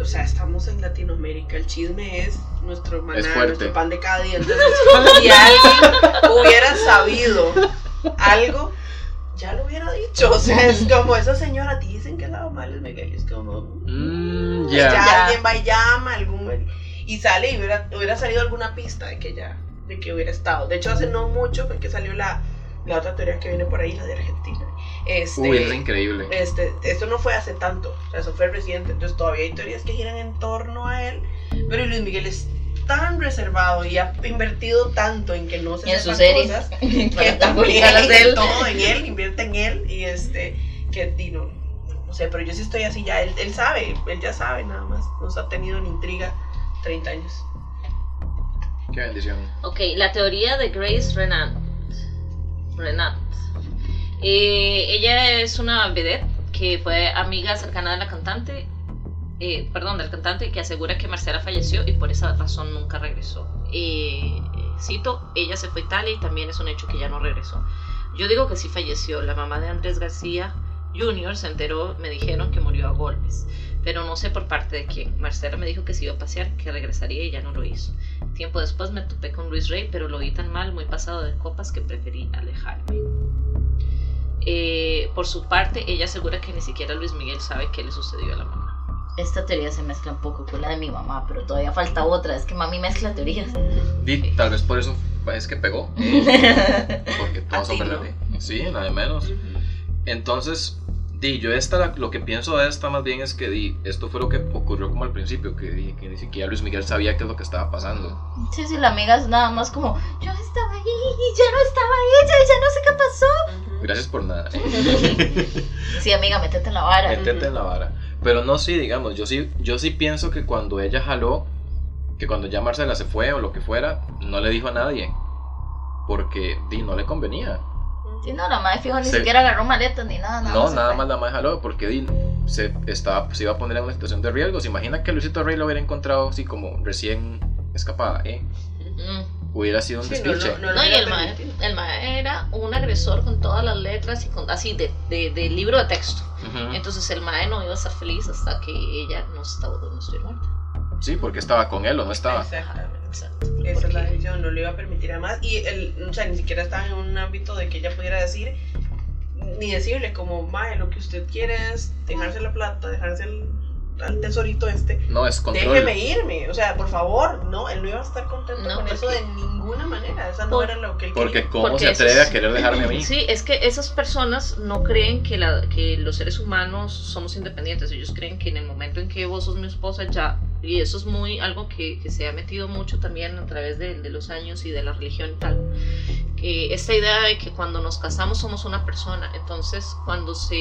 o sea, estamos en Latinoamérica, el chisme es nuestro maná, nuestro pan de cada día. Entonces, si alguien hubiera sabido algo, ya lo hubiera dicho. O sea, es como esa señora, dicen que la mamá de Miguel es como, Mm, ya, ya. Ya. alguien va y llama, algún, y sale y hubiera, hubiera salido alguna pista de que ya, de que hubiera estado. De hecho, hace no mucho fue que salió la, la otra teoría que viene por ahí, la de Argentina. Este, Uy, es increíble. este, esto no fue hace tanto, o sea, eso fue reciente, entonces todavía hay teorías que giran en torno a él, pero Luis Miguel es tan reservado y ha invertido tanto en que no se Y en su sepan cosas que de él. todo en él, invierte en él y este, que no, no sé, pero yo sí estoy así ya, él, él sabe, él ya sabe nada más, nos ha tenido en intriga 30 años. Qué bendición. Ok, la teoría de Grace Renat. Renat. Eh, ella es una vedette que fue amiga cercana de la cantante, eh, perdón, del cantante que asegura que Marcela falleció y por esa razón nunca regresó. Eh, cito, ella se fue a Italia y también es un hecho que ya no regresó. Yo digo que sí falleció. La mamá de Andrés García Jr. se enteró, me dijeron que murió a golpes, pero no sé por parte de quién. Marcela me dijo que se iba a pasear, que regresaría y ya no lo hizo. Tiempo después me topé con Luis Rey, pero lo vi tan mal, muy pasado de copas, que preferí alejarme. Eh, por su parte, ella asegura que ni siquiera Luis Miguel sabe qué le sucedió a la mamá. Esta teoría se mezcla un poco con la de mi mamá, pero todavía falta otra. Es que mami mezcla teorías. Di, tal vez por eso es que pegó. eh, porque verdad. Sí, nada de menos. Entonces, di, yo esta, la- lo que pienso de esta más bien es que di, esto fue lo que ocurrió como al principio, que, di, que ni siquiera Luis Miguel sabía qué es lo que estaba pasando. Sí, sí, la amiga es nada más como, yo estaba ahí, ya no estaba ella, ya no sé qué pasó. Gracias por nada. Sí, amiga, métete en la vara. Métete en la vara. Pero no, sí, digamos, yo sí, yo sí pienso que cuando ella jaló, que cuando ya Marcela se fue o lo que fuera, no le dijo a nadie. Porque di, no le convenía. Sí, no, la madre fijo ni Se- siquiera agarró maletas ni nada. nada No, nada fue. más la más jaló, porque se, estaba, se iba a poner en una situación de riesgo. ¿Se imagina que Luisito Rey lo hubiera encontrado así como recién escapada? ¿eh? Mm. Hubiera sido un Sí, no, despiche. no, no, No, y el mae, el mae era un agresor con todas las letras y con así de, de, de libro de texto. Entonces el mae no iba a estar feliz hasta que ella no estaba no estuviera muerta. Sí, porque estaba con él o no estaba. Exactamente. Exacto. Esa es la decisión, no le iba a permitir a más. Y el, o sea, ni siquiera estaba en un ámbito de que ella pudiera decir, ni decirle como, mae, lo que usted quiere es dejarse la plata, dejarse el, al tesorito este. No, es control. Déjeme irme, o sea, por favor, no, él no iba a estar contento No, con eso de ninguna manera, esa no Por- era lo que él Porque quería. cómo Porque se atreve es- a querer dejarme a mí. Sí, es que esas personas no creen que, la, que los seres humanos somos independientes. Ellos creen que en el momento en que vos sos mi esposa ya. Y eso es muy algo que, que se ha metido mucho también a través de, de los años y de la religión y tal. Que esta idea de que cuando nos casamos somos una persona. Entonces, cuando se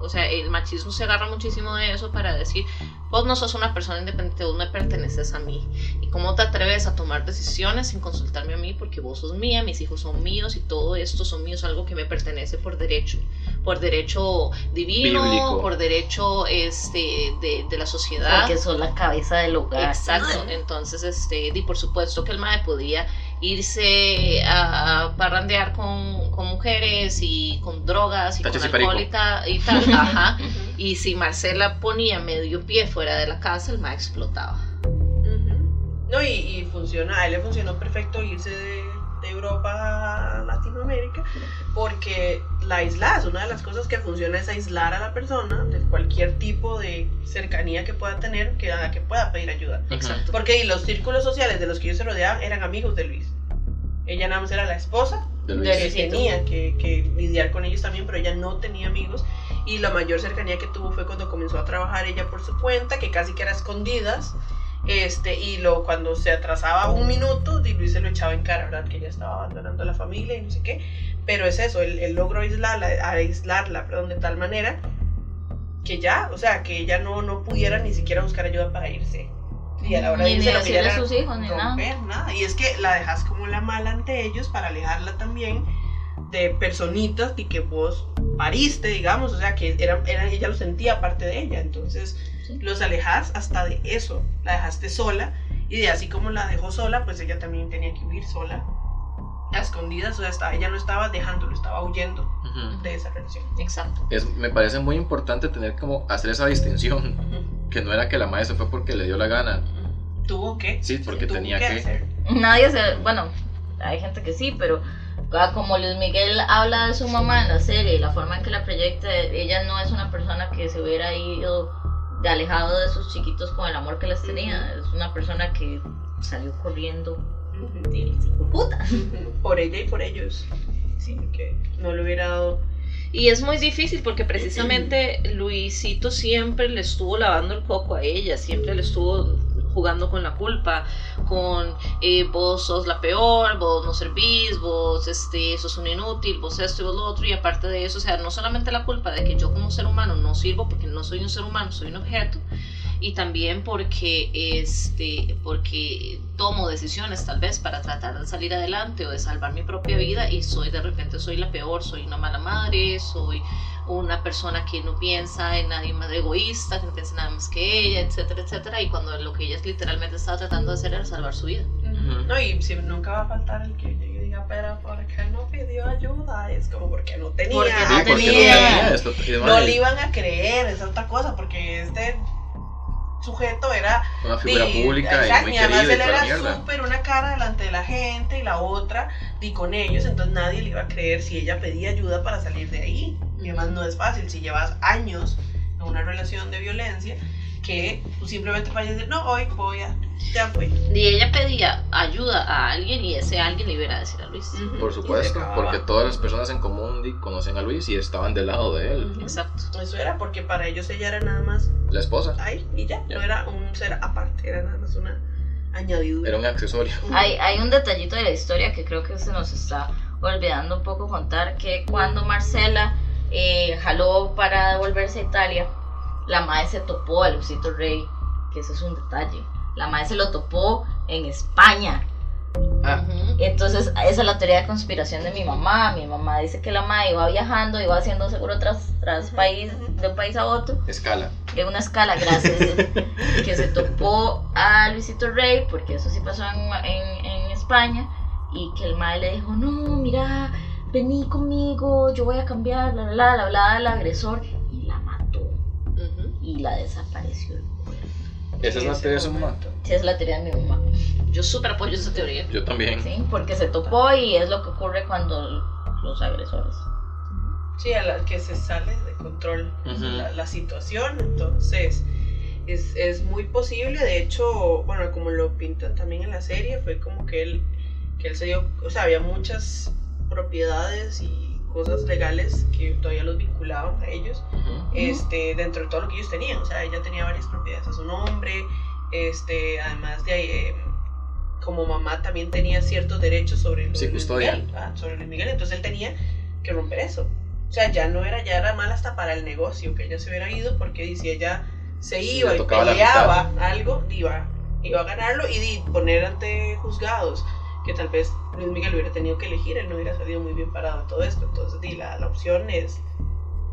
o sea, el machismo se agarra muchísimo de eso para decir, vos no sos una persona independiente, vos me perteneces a mí. ¿Y cómo te atreves a tomar decisiones sin consultarme a mí? Porque vos sos mía, mis hijos son míos y todo esto son míos, algo que me pertenece por derecho, por derecho divino, Bíblico. por derecho este, de, de la sociedad. Porque sos la cabeza del hogar. Exacto, entonces, este, y por supuesto que el mae podía irse a, a parrandear con, con mujeres y con drogas y con alcohol y, ta- y tal, ajá. Y si Marcela ponía medio pie fuera de la casa, el mae explotaba. No, y, y funciona, a él le funcionó perfecto irse de Europa a Latinoamérica porque la aislas, una de las cosas que funciona es aislar a la persona de cualquier tipo de cercanía que pueda tener, que a la que pueda pedir ayuda. Exacto. Porque y los círculos sociales de los que ellos se rodeaban eran amigos de Luis. Ella nada más era la esposa De de Luis. que tenía que, que lidiar con ellos también, pero ella no tenía amigos. Y la mayor cercanía que tuvo fue cuando comenzó a trabajar ella por su cuenta, que casi que era escondidas. Este, y lo, cuando se atrasaba un minuto, Di Luis se lo echaba en cara, ¿verdad? Que ella estaba abandonando a la familia y no sé qué. Pero es eso, él, él logró aislarla, aislarla perdón, de tal manera que ya, o sea, que ella no, no pudiera ni siquiera buscar ayuda para irse. Y a la hora de Ni, ni irse, decirle ella a sus hijos, ni nada. romper nada. Y es que la dejas como la mala ante ellos para alejarla también de personitas y que vos pariste, digamos, o sea, que era, era- ella lo sentía parte de ella. Entonces Sí. los alejas hasta de eso. La dejaste sola y de así como la dejó sola, pues ella también tenía que huir sola. A escondidas, o sea, estaba- ella no estaba dejándolo, estaba huyendo Ujú. de esa relación. Exacto. Es, me parece muy importante tener como hacer esa distinción. Que no era que la madre se fue porque le dio la gana. Tuvo que. Sí, porque tenía que. hacer. Nadie se. Bueno, hay gente que sí, pero ah, como Luis Miguel habla de su mamá en la serie y la forma en que la proyecta, ella no es una persona que se hubiera ido de alejado de sus chiquitos con el amor que les tenía. Es una persona que salió corriendo de puta. Por ella y por ellos. Sí, que no le hubiera dado. Y es muy difícil porque precisamente Luisito siempre le estuvo lavando el coco a ella, siempre le estuvo jugando con la culpa, con eh, vos sos la peor, vos no servís, vos este, sos un inútil, vos esto y vos lo otro, y aparte de eso, o sea, no solamente la culpa de que yo como ser humano no sirvo porque no soy un ser humano, soy un objeto, y también porque este porque tomo decisiones tal vez para tratar de salir adelante o de salvar mi propia vida y soy de repente soy la peor, soy una mala madre, soy una persona que no piensa en nadie más egoísta, que no piensa en nada más que ella, etcétera, etcétera, y cuando lo que ella literalmente estaba tratando de hacer era salvar su vida. No, y si nunca va a faltar el que llegue y diga, pero ¿por qué no pidió ayuda? Es como porque no tenía. Porque Sí, no porque no tenía. tenía No le iban a creer, es otra cosa, porque este sujeto era Una figura Di- pública y muy y además él era súper una cara delante de la gente y la otra y con ellos, entonces nadie le iba a creer si ella pedía ayuda para salir de ahí. Y además no es fácil si llevas años en una relación de violencia que tú simplemente vayas a decir, no, hoy voy a, ya fue. Y ella pedía ayuda a alguien y ese alguien le iba a decir a Luis. Por supuesto, porque todas las personas en común conocen a Luis y estaban del lado de él. Exacto. Eso era porque para ellos ella era nada más La esposa ahí y ya, Ya. no era un ser aparte, era nada más una añadidura. era un accesorio. Hay, hay un detallito de la historia que creo que se nos está olvidando un poco contar, que cuando Marcela eh, jaló para devolverse a Italia, la madre se topó a Lucito Rey, que ese es un detalle. La madre se lo topó en España. Ah. Entonces, esa es la teoría de conspiración de mi mamá. Mi mamá dice que la madre iba viajando, iba haciendo seguro tras, tras país, de un país a otro, escala. en una escala, gracias, que se topó a Luisito Rey, porque eso sí pasó en, en- en España, y que el mae le dijo, no, mira, vení conmigo, yo voy a cambiar, la, la, la, la, hablaba del agresor, y la desapareció. Esa es la teoría de su mamá. Sí, es la teoría de mi mamá, Yo súper apoyo esa teoría. Yo también. ¿sí? Porque se topó y es lo que ocurre cuando los agresores. Sí, a la que se sale de control Ujú. la, la situación, entonces es, es muy posible, de hecho, bueno, como lo pintan también en la serie, fue como que él, que él se dio, o sea, había muchas propiedades y cosas legales que todavía los vinculaban a ellos, este, dentro de todo lo que ellos tenían, o sea, ella tenía varias propiedades a su nombre, este, además de... eh, como mamá también tenía ciertos derechos sobre, lo Sí. Miguel, ah, sobre Luis Miguel, entonces él tenía que romper eso. O sea, ya no era, ya era mal hasta para el negocio que ella se hubiera ido, porque si ella se iba y peleaba algo, iba, iba a ganarlo y poner ante juzgados que tal vez Luis Miguel hubiera tenido que elegir, él no hubiera salido muy bien parado de todo esto. Entonces, di, la, la opción es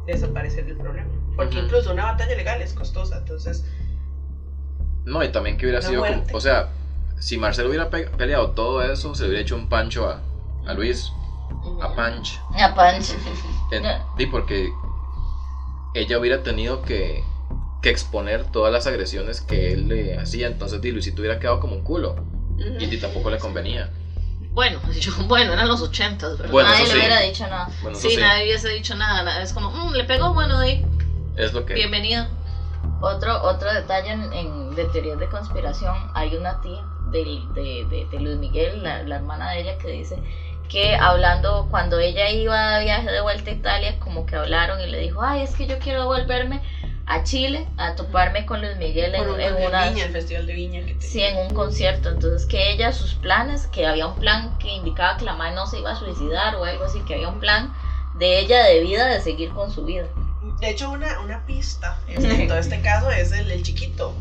desaparecer del problema. Porque incluso una batalla legal es costosa, entonces, No, y también que hubiera sido como, o sea, si Marcelo hubiera pe- peleado todo eso, se le hubiera hecho un pancho a, a Luis, a Panch. A Punch. En-. Sí, porque ella hubiera tenido que, que exponer todas las agresiones que él le hacía, entonces di, Luisito hubiera quedado como un culo y, di, tampoco le convenía. Bueno, yo, bueno, eran los ochentas, ¿verdad? Bueno, Nadie eso le sí. hubiera dicho nada. Bueno, sí, sí, nadie hubiese dicho nada, es como, "Mm, le pegó, bueno, de ahí, es lo que... bienvenida. Otro, otro detalle en, en- de teorías de conspiración, hay una tía del- de, de- de Luis Miguel, la, la hermana de ella, que dice que hablando, cuando ella iba de viaje de vuelta a Italia, como que hablaron y le dijo, ay, es que yo quiero volverme a Chile a toparme con Luis Miguel en, un, en una... Viña, el festival de Viña que te- Sí, en un concierto. Entonces, que ella, sus planes, que había un plan que indicaba que la madre no se iba a suicidar o algo así, que había un plan de ella de vida de seguir con su vida. De hecho, una, una pista en todo este caso es el, el chiquito,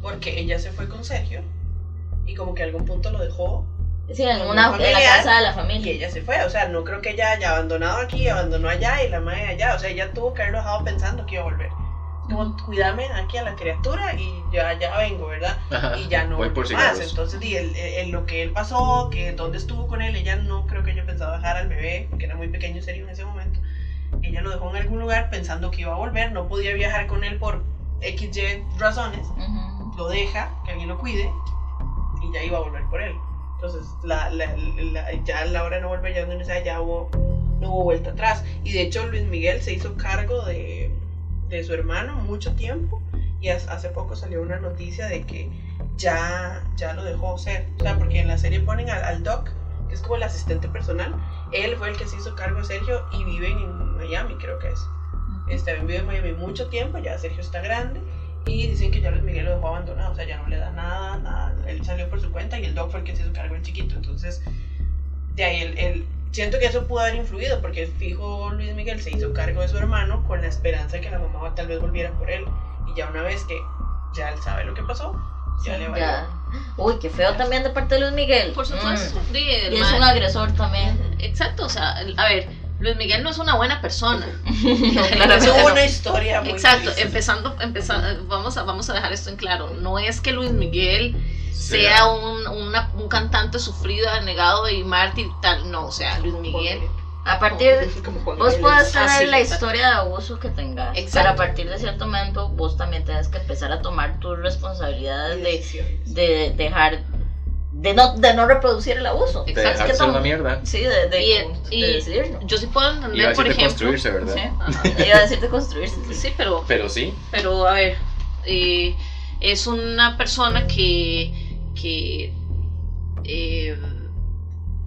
porque ella se fue con Sergio y como que a algún punto lo dejó Sí, en, una, un en la familiar, casa de la y familia. ella se fue. O sea, no creo que ella haya abandonado aquí, abandonó allá y la madre allá. O sea, ella tuvo que haberlo dejado pensando que iba a volver. Como, cuídame aquí a la criatura y ya, ya vengo, ¿verdad? Ajá, Y ya no voy por más. Entonces, di, el- el- lo que él pasó, que dónde estuvo con él, ella no creo que haya pensado dejar al bebé, que era muy pequeño serio en ese momento. Ella lo dejó en algún lugar pensando que iba a volver, no podía viajar con él por XY razones, Ujú. lo deja, que alguien lo cuide, y ya iba a volver por él. Entonces, la, la- la- ya a la hora de no volver, ya, no, ya hubo, no hubo vuelta atrás. Y de hecho, Luis Miguel se hizo cargo de, de su hermano mucho tiempo, y hace poco salió una noticia de que ya, ya lo dejó ser. O sea, porque en la serie ponen al, al Doc, que es como el asistente personal, él fue el que se hizo cargo de Sergio y viven en Miami, creo que es. Este, vive en Miami mucho tiempo, ya Sergio está grande y dicen que ya Luis Miguel lo dejó abandonado, o sea, ya no le da nada, nada. Él salió por su cuenta y el doc fue el que se hizo cargo del chiquito. Entonces, de ahí el, el- siento que eso pudo haber influido porque fijo Luis Miguel se hizo cargo de su hermano con la esperanza de que la mamá tal vez volviera por él. Y ya una vez que ya él sabe lo que pasó, ya Sí, le valió. ya. Uy, qué feo también de parte de Luis Miguel. Por supuesto. Mm. el Y es un agresor también. Exacto, o sea, a ver, Luis Miguel no es una buena persona. No. una historia muy Exacto, empezando, empezando, vamos a, vamos a dejar esto en claro. No es que Luis Miguel sea un, una- un cantante sufrido, negado y mártir tal. No, o sea, Luis Miguel. A partir de, Vos puedes tener la historia de abuso que tengas, Exacto. pero a partir de cierto momento vos también tenés que empezar a tomar tus responsabilidades de, de dejar, de no, de no reproducir el abuso. De Exacto, dejar que una mierda. Sí, de, de, Y- de y- decidirlo. Yo sí puedo Iba a entender, por decir de ejemplo. construirse, ¿verdad? Sí. Iba a decir de construirse. sí. Sí, pero Pero sí, Pero a ver, eh, es una persona que, que eh,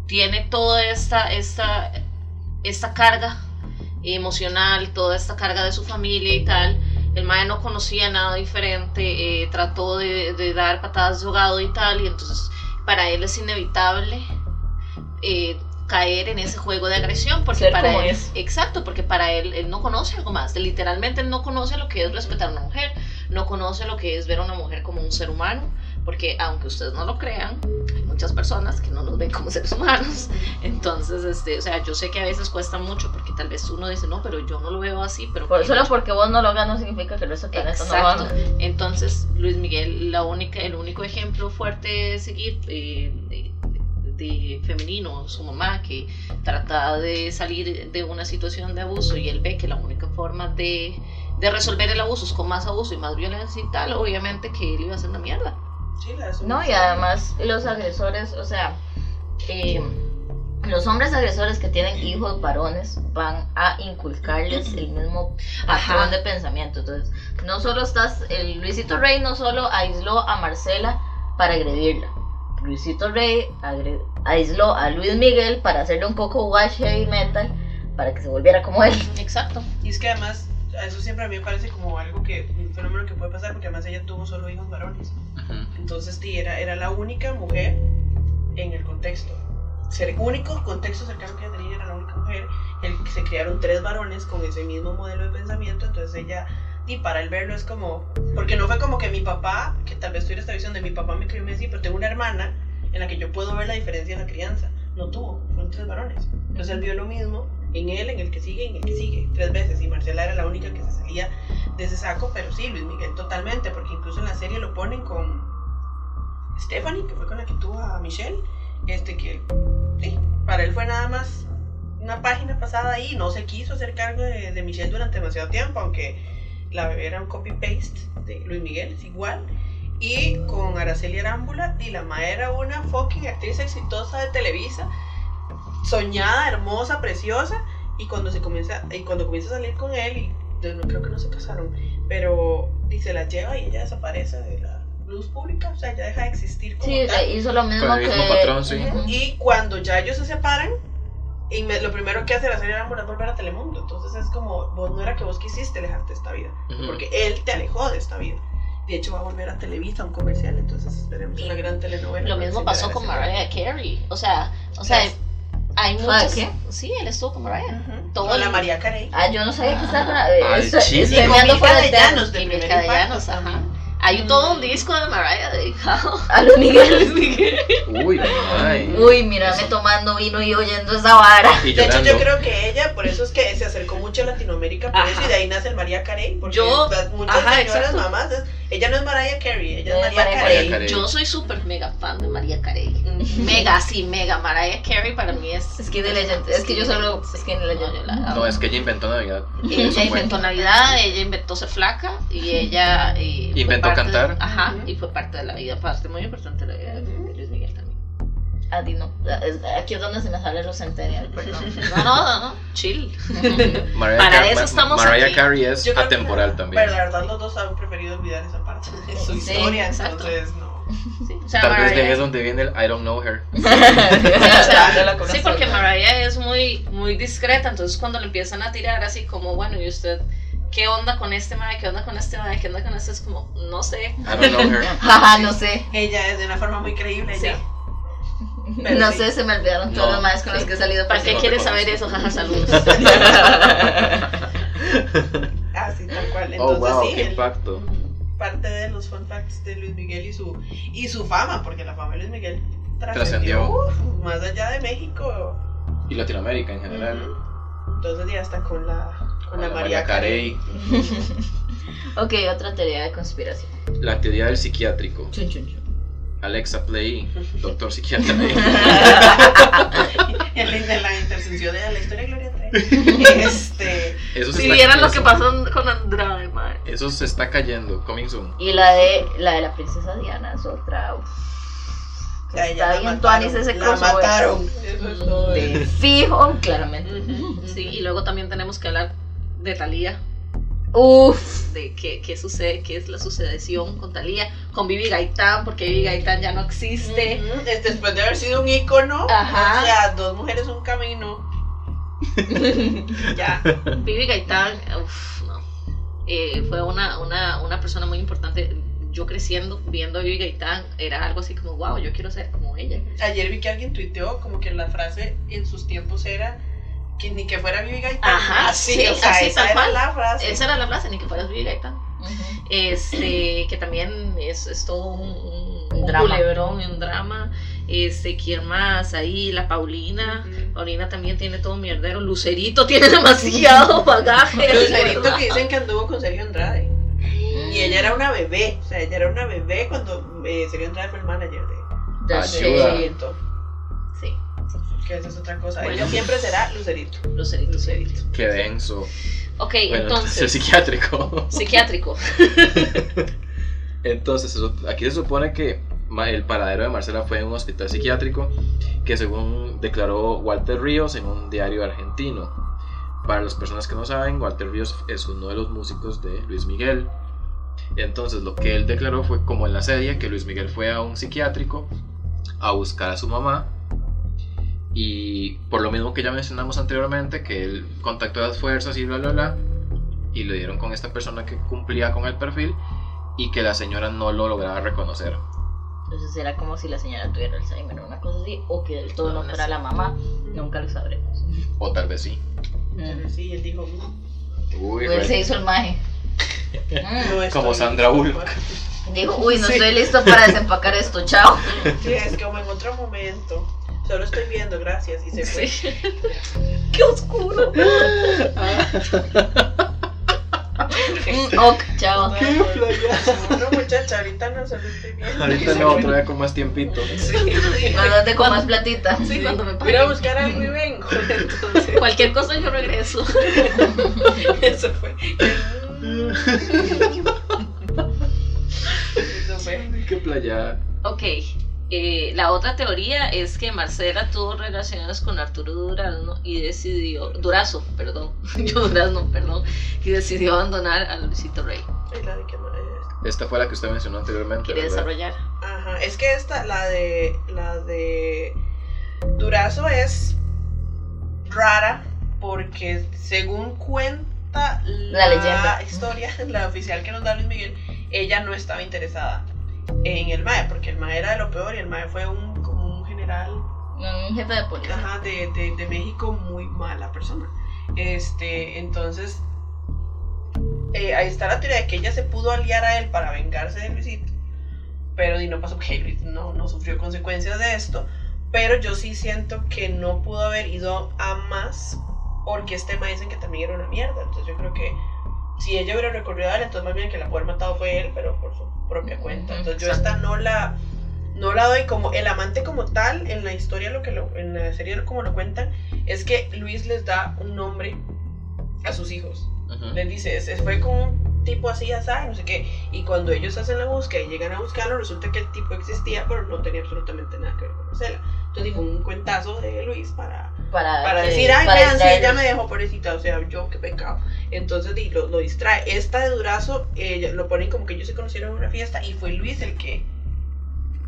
tiene toda esta, esta, esta carga emocional, toda esta carga de su familia y tal. El mae no conocía nada diferente, eh, trató de, de dar patadas de ahogado y tal, y entonces para él es inevitable eh, caer en ese juego de agresión, porque Ser para él, es. exacto, porque para él, él no conoce algo más, literalmente él no conoce lo que es respetar a una mujer, no conoce lo que es ver a una mujer como un ser humano, porque aunque ustedes no lo crean, hay muchas personas que no nos ven como seres humanos, entonces, este, o sea, yo sé que a veces cuesta mucho, porque tal vez uno dice, no, pero yo no lo veo así, pero... Por, ¿qué solo no?". porque vos no lo hagas no significa que el resto del no lo haga. Entonces, Luis Miguel, la única, el único ejemplo fuerte de seguir eh, de, de femenino, su mamá, que trata de salir de una situación de abuso y él ve que la única forma de, de resolver el abuso es con más abuso y más violencia y tal, obviamente que él iba a hacer una mierda. Sí, No, y además los agresores, o sea, eh, los hombres agresores que tienen hijos varones van a inculcarles el mismo patrón Ajá. de pensamiento. Entonces, no solo estás, el Luisito Rey no solo aisló a Marcela para agredirla. Luisito Rey agre- aisló a Luis Miguel para hacerle un poco wash heavy metal para que se volviera como él. Exacto. Y es que además, eso siempre a mí me parece como algo que, un fenómeno que puede pasar, porque además ella tuvo solo hijos varones. Entonces, sí, era, era la única mujer en el contexto. ser único contexto cercano que ella tenía, era la única mujer, el que se crearon tres varones con ese mismo modelo de pensamiento, entonces ella, y para él verlo es como, porque no fue como que mi papá, que tal vez tuviera esta visión de mi papá me crió y me decía, pero tengo una hermana en la que yo puedo ver la diferencia en la crianza, no tuvo, fueron tres varones, entonces él vio lo mismo en él, en el que sigue, en el que sigue, tres veces, y Marcela era la única que se salía de ese saco, pero sí, Luis Miguel totalmente, porque incluso en la serie lo ponen con Stephanie, que fue con la que tuvo a Michelle, este que, sí, para él fue nada más una página pasada ahí, no se quiso hacer cargo de, Michelle durante demasiado tiempo, aunque la bebé era un copy-paste de Luis Miguel, es igual. Y con Araceli Arámbula, y la ma era una fucking actriz exitosa de Televisa, soñada, hermosa, preciosa, y cuando se comienza, y cuando comienza a salir con él, y yo no creo que no se casaron, pero y se la lleva y ella desaparece de la luz pública, o sea, ya deja de existir como Sí, tal. hizo lo mismo Con el que. mismo patrón, sí. Y cuando ya ellos se separan, y me- lo primero que hace la serie es volver a Telemundo. Entonces es como, vos no era que vos quisiste alejarte de esta vida, Ujú. porque él te alejó de esta vida. De hecho, va a volver a Televisa, a un comercial, entonces esperemos una gran telenovela. Lo mismo pasó con. Mariah Carey. O sea, o sea, Yes. Hay ¿Fue muchos. qué? Sí, él estuvo con Mariah. Ujú. Todo Con la María Carey. Ah, yo no sabía que estaba. Ay, Estoy, chis. estoy Y con viendo Milka fuera de. Llanos, de Y primer Milka de impacto Llanos, ajá. Hay Mm. todo un disco de Mariah dedicado A Luis Miguel. Luis Miguel. Uy, ay. Uy, mírame tomando vino y oyendo esa vara. Y De hecho, yo creo que ella, por eso es que se acercó mucho a Latinoamérica, por Ajá. eso, y de ahí nace el María Carey, porque Yo- muchas ajá, señoras exacto. mamás, es- ella no es Mariah Carey, ella No es es María Mariah Carey. Carey. Yo soy súper mega fan de María Carey. Mega, sí, mega. Mariah Carey para mí es. Skin de Legend. Es que yo solo. Skin de No, yo Legend. la amo. No, es que ella inventó Navidad. Ella inventó Navidad, ella inventó ser flaca y ella eh, fue Inventó cantar. Ajá, y fue parte de la vida, parte muy importante de la vida de. Aquí es donde se me sale los centennial, perdón. No, no, no, no, chill. Mariah Para Car- eso estamos Mariah aquí. Carey es Yo creo que- atemporal también. Pero la verdad, los dos han preferido olvidar esa parte de su Sí, historia, exacto. entonces no. Sí, o sea, Tal vez de ahí es donde viene el I don't know her. Sí, o sea, porque. Mariah es muy, muy discreta, entonces cuando le empiezan a tirar así como, bueno, ¿y usted qué onda con este mae? ¿Qué onda con este mae? ¿Qué onda con este? Es como, no sé. I don't know her. Jaja, no sé. Ella es de una forma muy creíble, Sí. ella. Pero No sí. sé, se me olvidaron todos No. los más con los que he salido. ¿Para qué no sí. quieres saber eso? Jaja, saludos. Ah, sí, tal cual. Oh, Entonces wow, sí, qué el- impacto. parte de los fun facts de Luis Miguel y su, y su fama, porque la fama de Luis Miguel Trascendió. más allá de México. Y Latinoamérica en general. Entonces ya está con la, con Con la la María María Carey. Ok, otra teoría de conspiración. La teoría del psiquiátrico. Chun, chun, chun. Alexa Play, doctor psiquiatra. en, la, en la intercesión de la historia de Gloria Trevi. Este, Eso se Si vieran lo que pasó con Andrade, mae. Eso se está cayendo. Coming soon. Y la de la de la princesa Diana es otra. uf. a ella Está la bien mataron, tuanis ese La mataron. Eso es todo. De fijo, claramente. Sí, y luego también tenemos que hablar de Talía, Uf. de qué, qué sucede, qué es la sucesión con Talía, con Vivi Gaitán, porque Vivi Gaitán ya no existe. Este, después de haber sido un ícono, Ajá. o sea, dos mujeres, un camino. ya. Vivi Gaitán, uff, no. Eh, fue una, una, una persona muy importante. Yo creciendo, viendo a Vivi Gaitán, era algo así como, wow, yo quiero ser como ella. Ayer vi que alguien tuiteó como que la frase en sus tiempos era que ni que fuera Vivi Gaitán. Ajá, así, sí, o sea, así, esa tal era la frase. Esa era la frase, ni que fueras Vivi Gaitán. Este, que también es, es todo un, un, Un un drama. culebrón un drama. Este, ¿quién más? Ahí, la Paulina. Paulina también tiene todo mierdero. Lucerito tiene demasiado bagaje. Lucerito que dicen que anduvo con Sergio Andrade. Y ella era una bebé, o sea, ella era una bebé cuando eh, Sergio Andrade fue el manager de Ayuda. Que esa es otra cosa. Bueno. Ella siempre será Lucerito. Lucerito, Lucerito. Qué denso. Ok, Bueno, el entonces, psiquiátrico. psiquiátrico. Entonces, eso- aquí se supone que el paradero de Marcela fue en un hospital psiquiátrico que según declaró Walter Ríos en un diario argentino. Para las personas que no saben, Walter Ríos es uno de los músicos de Luis Miguel. Entonces, lo que él declaró fue como en la serie, que Luis Miguel fue a un psiquiátrico a buscar a su mamá. Y por lo mismo que ya mencionamos anteriormente, que él contactó a las fuerzas y bla, bla, bla. Y le dieron con esta persona que cumplía con el perfil y que la señora no lo lograba reconocer. Entonces era como si la señora tuviera Alzheimer o una cosa así, o que del todo No, no, fuera la mamá. Nunca lo sabremos. O tal vez sí. Mm. Sí, él dijo, "Mm, Uy, Él re- se hizo el maje. No Como Sandra Bullock. Dijo, uy, no Sí. estoy listo para desempacar esto, chao. Sí, es como en otro momento. Solo estoy viendo, gracias. Y se fue. Sí. ¡Qué oscuro! Mm, ok, chao. No, Qué no, playa. No, muchacha, ahorita no solo estoy viendo. Ahorita Se no, otra vez con más tiempito. Mándate con más platita. Sí, cuando me Voy a buscar algo y vengo. Entonces, Cualquier cosa yo regreso. eso fue. Eso fue. Qué playa. Ok. Eh, la otra teoría es que Marcela tuvo relaciones con Arturo Durazno y decidió, Durazo, perdón, yo Durazno, perdón, y decidió abandonar a Luisito Rey. La de ma- eh, Esta fue la que usted mencionó anteriormente. Quiere ¿verdad? desarrollar. Ajá, es que esta, la de, la de Durazo es rara porque según cuenta la, La leyenda. historia, la oficial que nos da Luis Miguel, ella no estaba interesada en el MAE, porque el MAE era de lo peor y el MAE fue un, como un general Un jefe de policía. ajá, de, de, de México muy mala persona. Este, entonces, eh, ahí está la teoría de que ella se pudo aliar a él para vengarse de Luisito, pero y no pasó que Luis no, no sufrió consecuencias de esto. Pero yo sí siento que no pudo haber ido a más porque este me dicen que también era una mierda. Entonces yo creo que si ella hubiera recorrido a él, entonces más bien que la puede haber matado fue él, pero por su propia cuenta. Entonces yo esta no la no la doy como el amante como tal en la historia lo que lo, en la serie como lo cuentan es que Luis les da un nombre a sus hijos. Les dice es, fue un tipo así así no sé qué y cuando ellos hacen la búsqueda y llegan a buscarlo resulta que el tipo existía pero no tenía absolutamente nada que ver con Marcela entonces dijo un cuentazo de Luis para Para, para que- decir, ay, para vean, distraerlos. ella me dejó pobrecita, o sea, yo qué pecado. Entonces di, lo, lo distrae. Esta de Durazo, eh, lo ponen como que ellos se conocieron en una fiesta y fue Luis el que,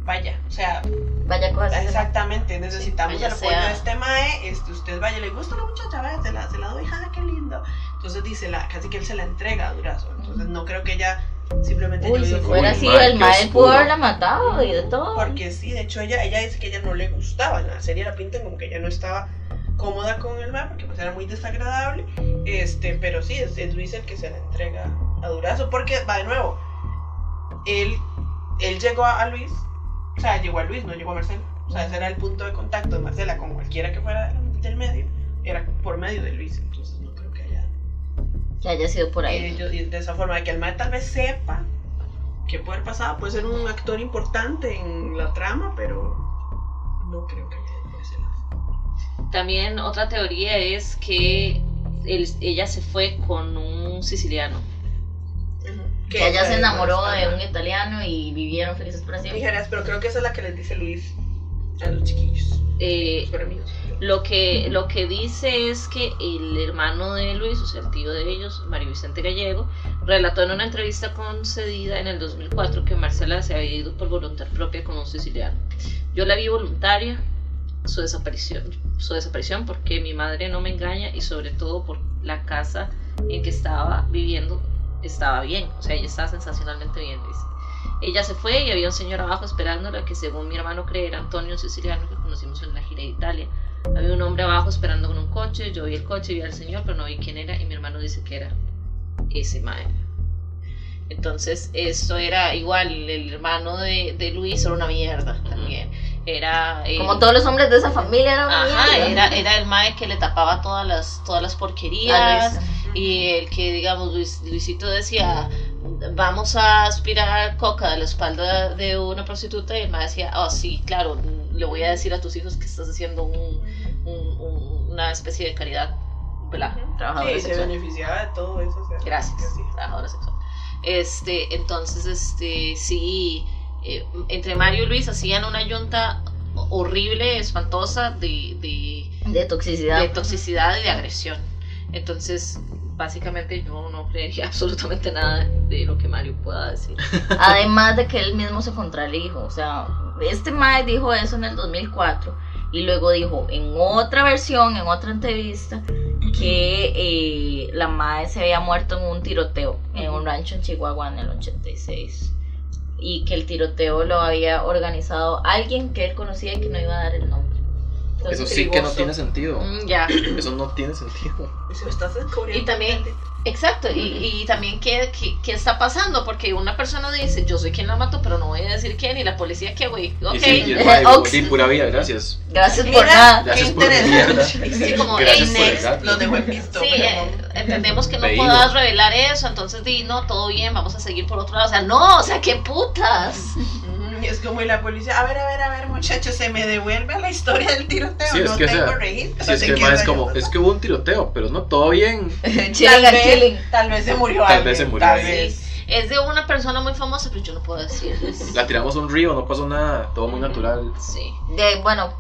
vaya, o sea, Vaya cosas. exactamente, necesitamos el apoyo sea. de este mae, este, usted vaya, le gusta la muchacha, vaya, se la, se la doy, ja, qué lindo. Entonces dice, la, casi que él se la entrega a Durazo, entonces no creo que ella simplemente... Uy, si fuera así, el mae pudo haberla matado y de todo. Porque sí, de hecho ella, ella dice que ella no le gustaba, en la serie la pintan como que ella no estaba cómoda con el mar porque pues era muy desagradable, este, pero sí, es, es Luis el que se la entrega a Durazo, porque va de nuevo, él, él llegó a, a Luis, o sea, llegó a Luis, no llegó a Marcela, o sea, ese era el punto de contacto de Marcela con cualquiera que fuera del medio, era por medio de Luis, entonces Que haya sido por ahí. yo- y de esa forma, de que el mae tal vez sepa qué puede haber pasado, puede ser un actor importante en la trama, pero no creo que haya ido por ese lado. También otra teoría es que él- ella se fue con un siciliano. que ella se enamoró de un italiano y vivieron felices para siempre. Pero creo que esa es la que les dice Luis a los chiquillos, Eh. Lo que, lo que dice es que el hermano de Luis, o sea, el tío de ellos, Mario Vicente Gallego, relató en una entrevista concedida en el 2004 que Marcela se había ido por voluntad propia con un siciliano. Yo la vi voluntaria, su desaparición, su desaparición porque mi madre no me engaña y sobre todo por la casa en que estaba viviendo estaba bien, o sea, ella estaba sensacionalmente bien, dice. Ella se fue y había un señor abajo esperándola que según mi hermano cree era Antonio un siciliano que conocimos en la gira de Italia. Había un hombre abajo esperando con un coche, yo vi el coche, vi al señor, pero no vi quién era y mi hermano dice que era ese mae. Entonces, esto era igual, el hermano de, de Luis era una mierda también. Era... eh, Como todos los hombres de esa familia eran una Ajá, mierda. era, era el mae que le tapaba todas las, todas las porquerías. Y el que, digamos, Luis- Luisito decía, vamos a aspirar coca de la espalda de una prostituta. Y el mae decía, oh, sí, claro, le voy a decir a tus hijos que estás haciendo un- un- un- una especie de caridad. ¿verdad? Trabajadora Sí, se sexual. beneficiaba de todo eso. o sea, Gracias, sí. trabajadora sexual. Este, entonces, este, sí, eh, entre Mario y Luis hacían una yunta horrible, espantosa de, de, De toxicidad. de toxicidad y de agresión. Entonces, básicamente yo no creería absolutamente nada de lo que Mario pueda decir. Además de que él mismo se contradijo. O sea, este Mae dijo eso en el 2004 y luego dijo en otra versión, en otra entrevista, que eh, la Mae se había muerto en un tiroteo en un rancho en Chihuahua en el 86. y que el tiroteo lo había organizado alguien que él conocía y que no iba a dar el nombre. Eso sí que no tiene sentido. Mm, ya. Eso no tiene sentido. Y se lo estás descubriendo. Y también- Exacto, y, y también ¿qué, qué, qué está pasando, porque una persona dice, yo soy quien la mató, pero no voy a decir quién, y la policía qué, güey, ok. Y sí, y el Eh, mae, Ox. sí, pura vida, gracias. Gracias por Mira, nada. qué Gracias por mierda. Sí, como, Gracias "Ey, por el next". gato. Lo dejo en visto. Sí, pero eh, entendemos que no Veído. puedas revelar eso, entonces di, no, todo bien, vamos a seguir por otro lado. O sea, no, o sea, qué putas. Es como y la policía, a ver, a ver, a ver, muchachos, se me devuelve a la historia del tiroteo. Sí, es no que, tengo sea, registro. Sí, es que es como, es que hubo un tiroteo, pero no todo bien. tal vez, tal vez se murió Tal alguien. vez se murió Tal alguien. vez. Es de una persona muy famosa, pero yo no puedo decirles. La tiramos a un río, no pasó nada, todo muy natural. Sí. De, bueno,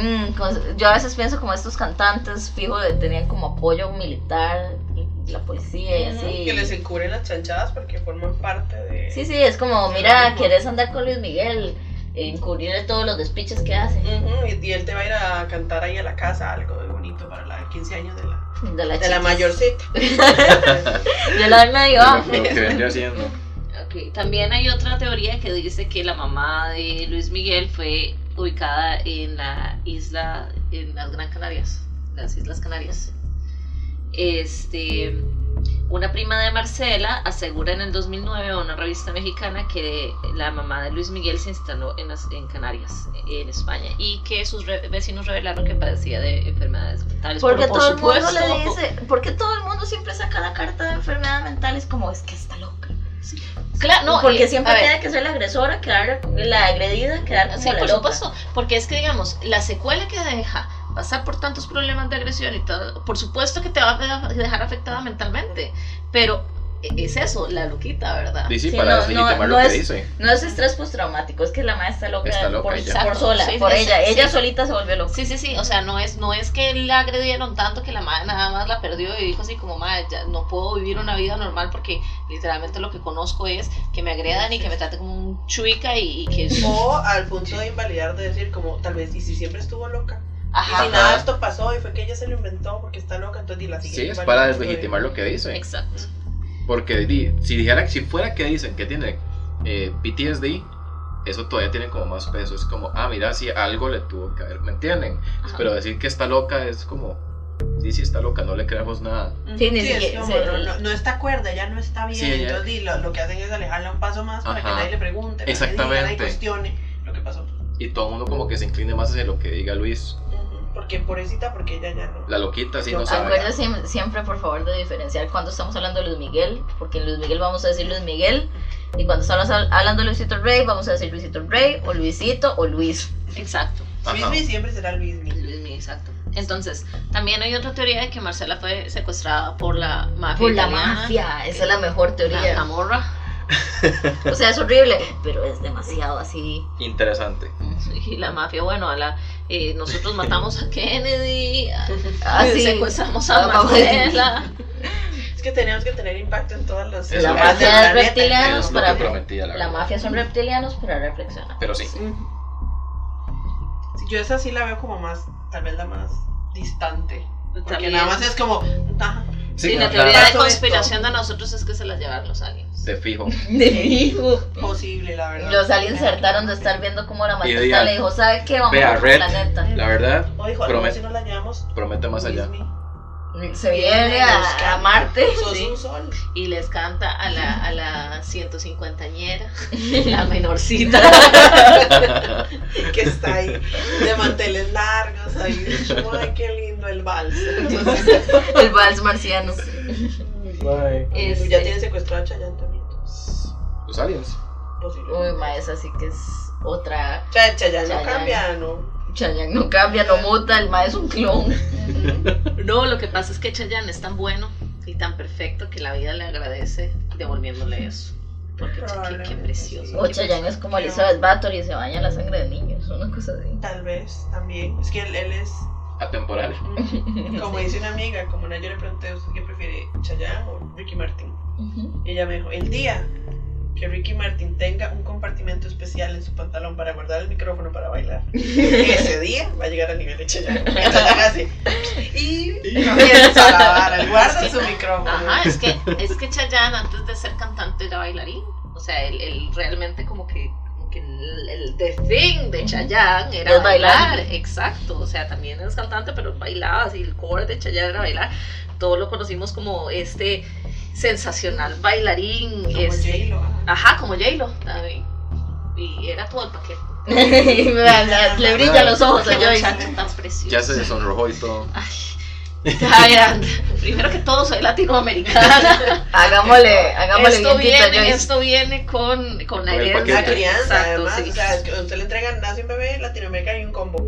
mm, con- yo a veces pienso como estos cantantes, fijo, de- tenían como apoyo militar, la policía y así. Que les encubren las chanchadas porque forman parte de. Sí, sí, es como, mira, quieres andar con Luis Miguel, encubrirle todos los despiches que hace. Y, y él te va a ir a cantar ahí a la casa algo de bonito para la 15 años de la, De la, de la mayorcita. De la del medio. Lo, que vendría haciendo. Ok, También hay otra teoría que dice que la mamá de Luis Miguel fue ubicada en la isla, en las Gran Canarias, las Islas Canarias. Este, una prima de Marcela asegura en el 2009 a una revista mexicana que la mamá de Luis Miguel se instaló en, las, en Canarias, en España, y que sus re- vecinos revelaron que padecía de enfermedades mentales. Porque por todo el mundo le dice, porque todo el mundo siempre saca la carta de enfermedad mental, es como, es que está loca. Claro, no, porque y- siempre tiene que ser la agresora, quedar, la agredida, quedar como Sí, la por loca. supuesto, porque es que digamos, la secuela que deja pasar por tantos problemas de agresión y todo, por supuesto que te va a dejar afectada mentalmente, pero es eso, la loquita, ¿verdad? Y sí, Sí, para no, deslegitimar no, lo no que es- dice. No es estrés postraumático, es que la madre está loca, Está loca por, ya. por sola, Sí, por sí, ella. sí, ella sí. solita se volvió loca. Sí, sí, sí, o sea, no es, no es que la agredieron tanto que la madre nada más la perdió y dijo así como, madre, ya no puedo vivir una vida normal porque literalmente lo que conozco es que me agredan y que me traten como un chuica y, y que... O al punto de invalidar, de decir, como tal vez, y si siempre estuvo loca. Y Ajá, si nada de esto pasó y fue que ella se lo inventó porque está loca, entonces y la sigue Sí, es para de- deslegitimar lo que dice. exacto. Porque di- si dijera si fuera que dicen que tiene eh, PTSD, eso todavía tiene como más peso. Es como, ah, mira, si algo le tuvo que haber, ¿me entienden? Ajá. Pero decir que está loca es como, sí, sí está loca, no le creamos nada. Sí, ni es como, se- no, no- está cuerda, ya no está bien. Sí, ella- entonces di, lo, lo que hacen es alejarla un paso más para que Ajá. nadie le pregunte, para que Exactamente. nadie cuestione lo que pasó. Y todo el mundo como que se incline más hacia lo que diga Luis. Porque pobrecita, porque ella ya no. La loquita sí no sabe. Acuérdense siem- siempre, por favor, de diferenciar cuando estamos hablando de Luis Miguel, porque en Luis Miguel vamos a decir Luis Miguel, y cuando estamos hab- hablando de Luisito Rey, vamos a decir Luisito Rey, o Luisito, o Luis. Exacto. Luismi siempre será Luismi. Luismi, exacto. Entonces, también hay otra teoría de que Marcela fue secuestrada por la mafia. Por la italiana, mafia, esa es la mejor La teoría. camorra. O sea, es horrible, pero es demasiado así. Interesante. Y la mafia, bueno, a la, eh, nosotros matamos a Kennedy, a- Así. secuestramos a Ah. Marcela. Es que tenemos que tener impacto en todas las. La mafia es lo para- prometía, la mafia son reptilianos, pero reflexiona. Pero sí. Sí, yo esa sí la veo como más, tal vez la más distante. Porque También. nada más es como. ajá, Sí, la la- teoría de conspiración esto. de nosotros es que se las llevaron los aliens. de fijo. De fijo. posible, la verdad. Los aliens se hartaron de estar viendo cómo la digan, le dijo, ¿sabe qué? Vamos "Vea, a Red". planeta. La verdad, O dijo, Promet- no, si nos la llevamos. promete más allá. Se viene a, a Marte. Sí. Y les canta a la, a la 150ñera, la menorcita. que está ahí de manteles largos, ahí, ay, qué lindo el vals. El vals marciano. Este- Ya tiene secuestrado a Chayanne también. Los aliens. Posible. Uy, ma, esa sí que es otra. Cha- Chayanne no Chayanne. cambia, ¿no? Chayanne no cambia, no muta, el ma es un clon. No, lo que pasa es que Chayanne es tan bueno y tan perfecto que la vida le agradece devolviéndole eso. Porque qué, qué precioso. O Chayanne es como Elizabeth Bathory y se baña la sangre de niños, una cosa así. Tal vez también. Es que él, él es, Atemporal. como dice una amiga, como una yo le pregunté, ¿usted qué prefiere, Chayanne o Ricky Martin? Y ella me dijo, el día que Ricky Martin tenga un compartimento especial en su pantalón para guardar el micrófono para bailar, ese día va a llegar al nivel de Chayanne. Así. Y comienza a lavar, guarda su micrófono. Ajá, es que, es que Chayanne antes de ser cantante era bailarín. O sea, él, él realmente como que, como que el, el the thing de Chayanne era bailar. bailar. Exacto, o sea, también es cantante, pero bailaba, así el core de Chayanne era bailar. Todos lo conocimos como este sensacional bailarín. Como este- J-Lo, ajá. Ajá, como J-Lo también. Y era todo el paquete. Le, brillan los ojos a precioso. Ya se sonrojó y todo. Ay, primero que todo soy latinoamericana. Hagámosle, hagámosle esto viene, Joyce. esto viene con, con la Con el herencia. La crianza, Exacto, además, sí. o sea, es que usted le entrega, nace un bebé en Latinoamérica y un combo.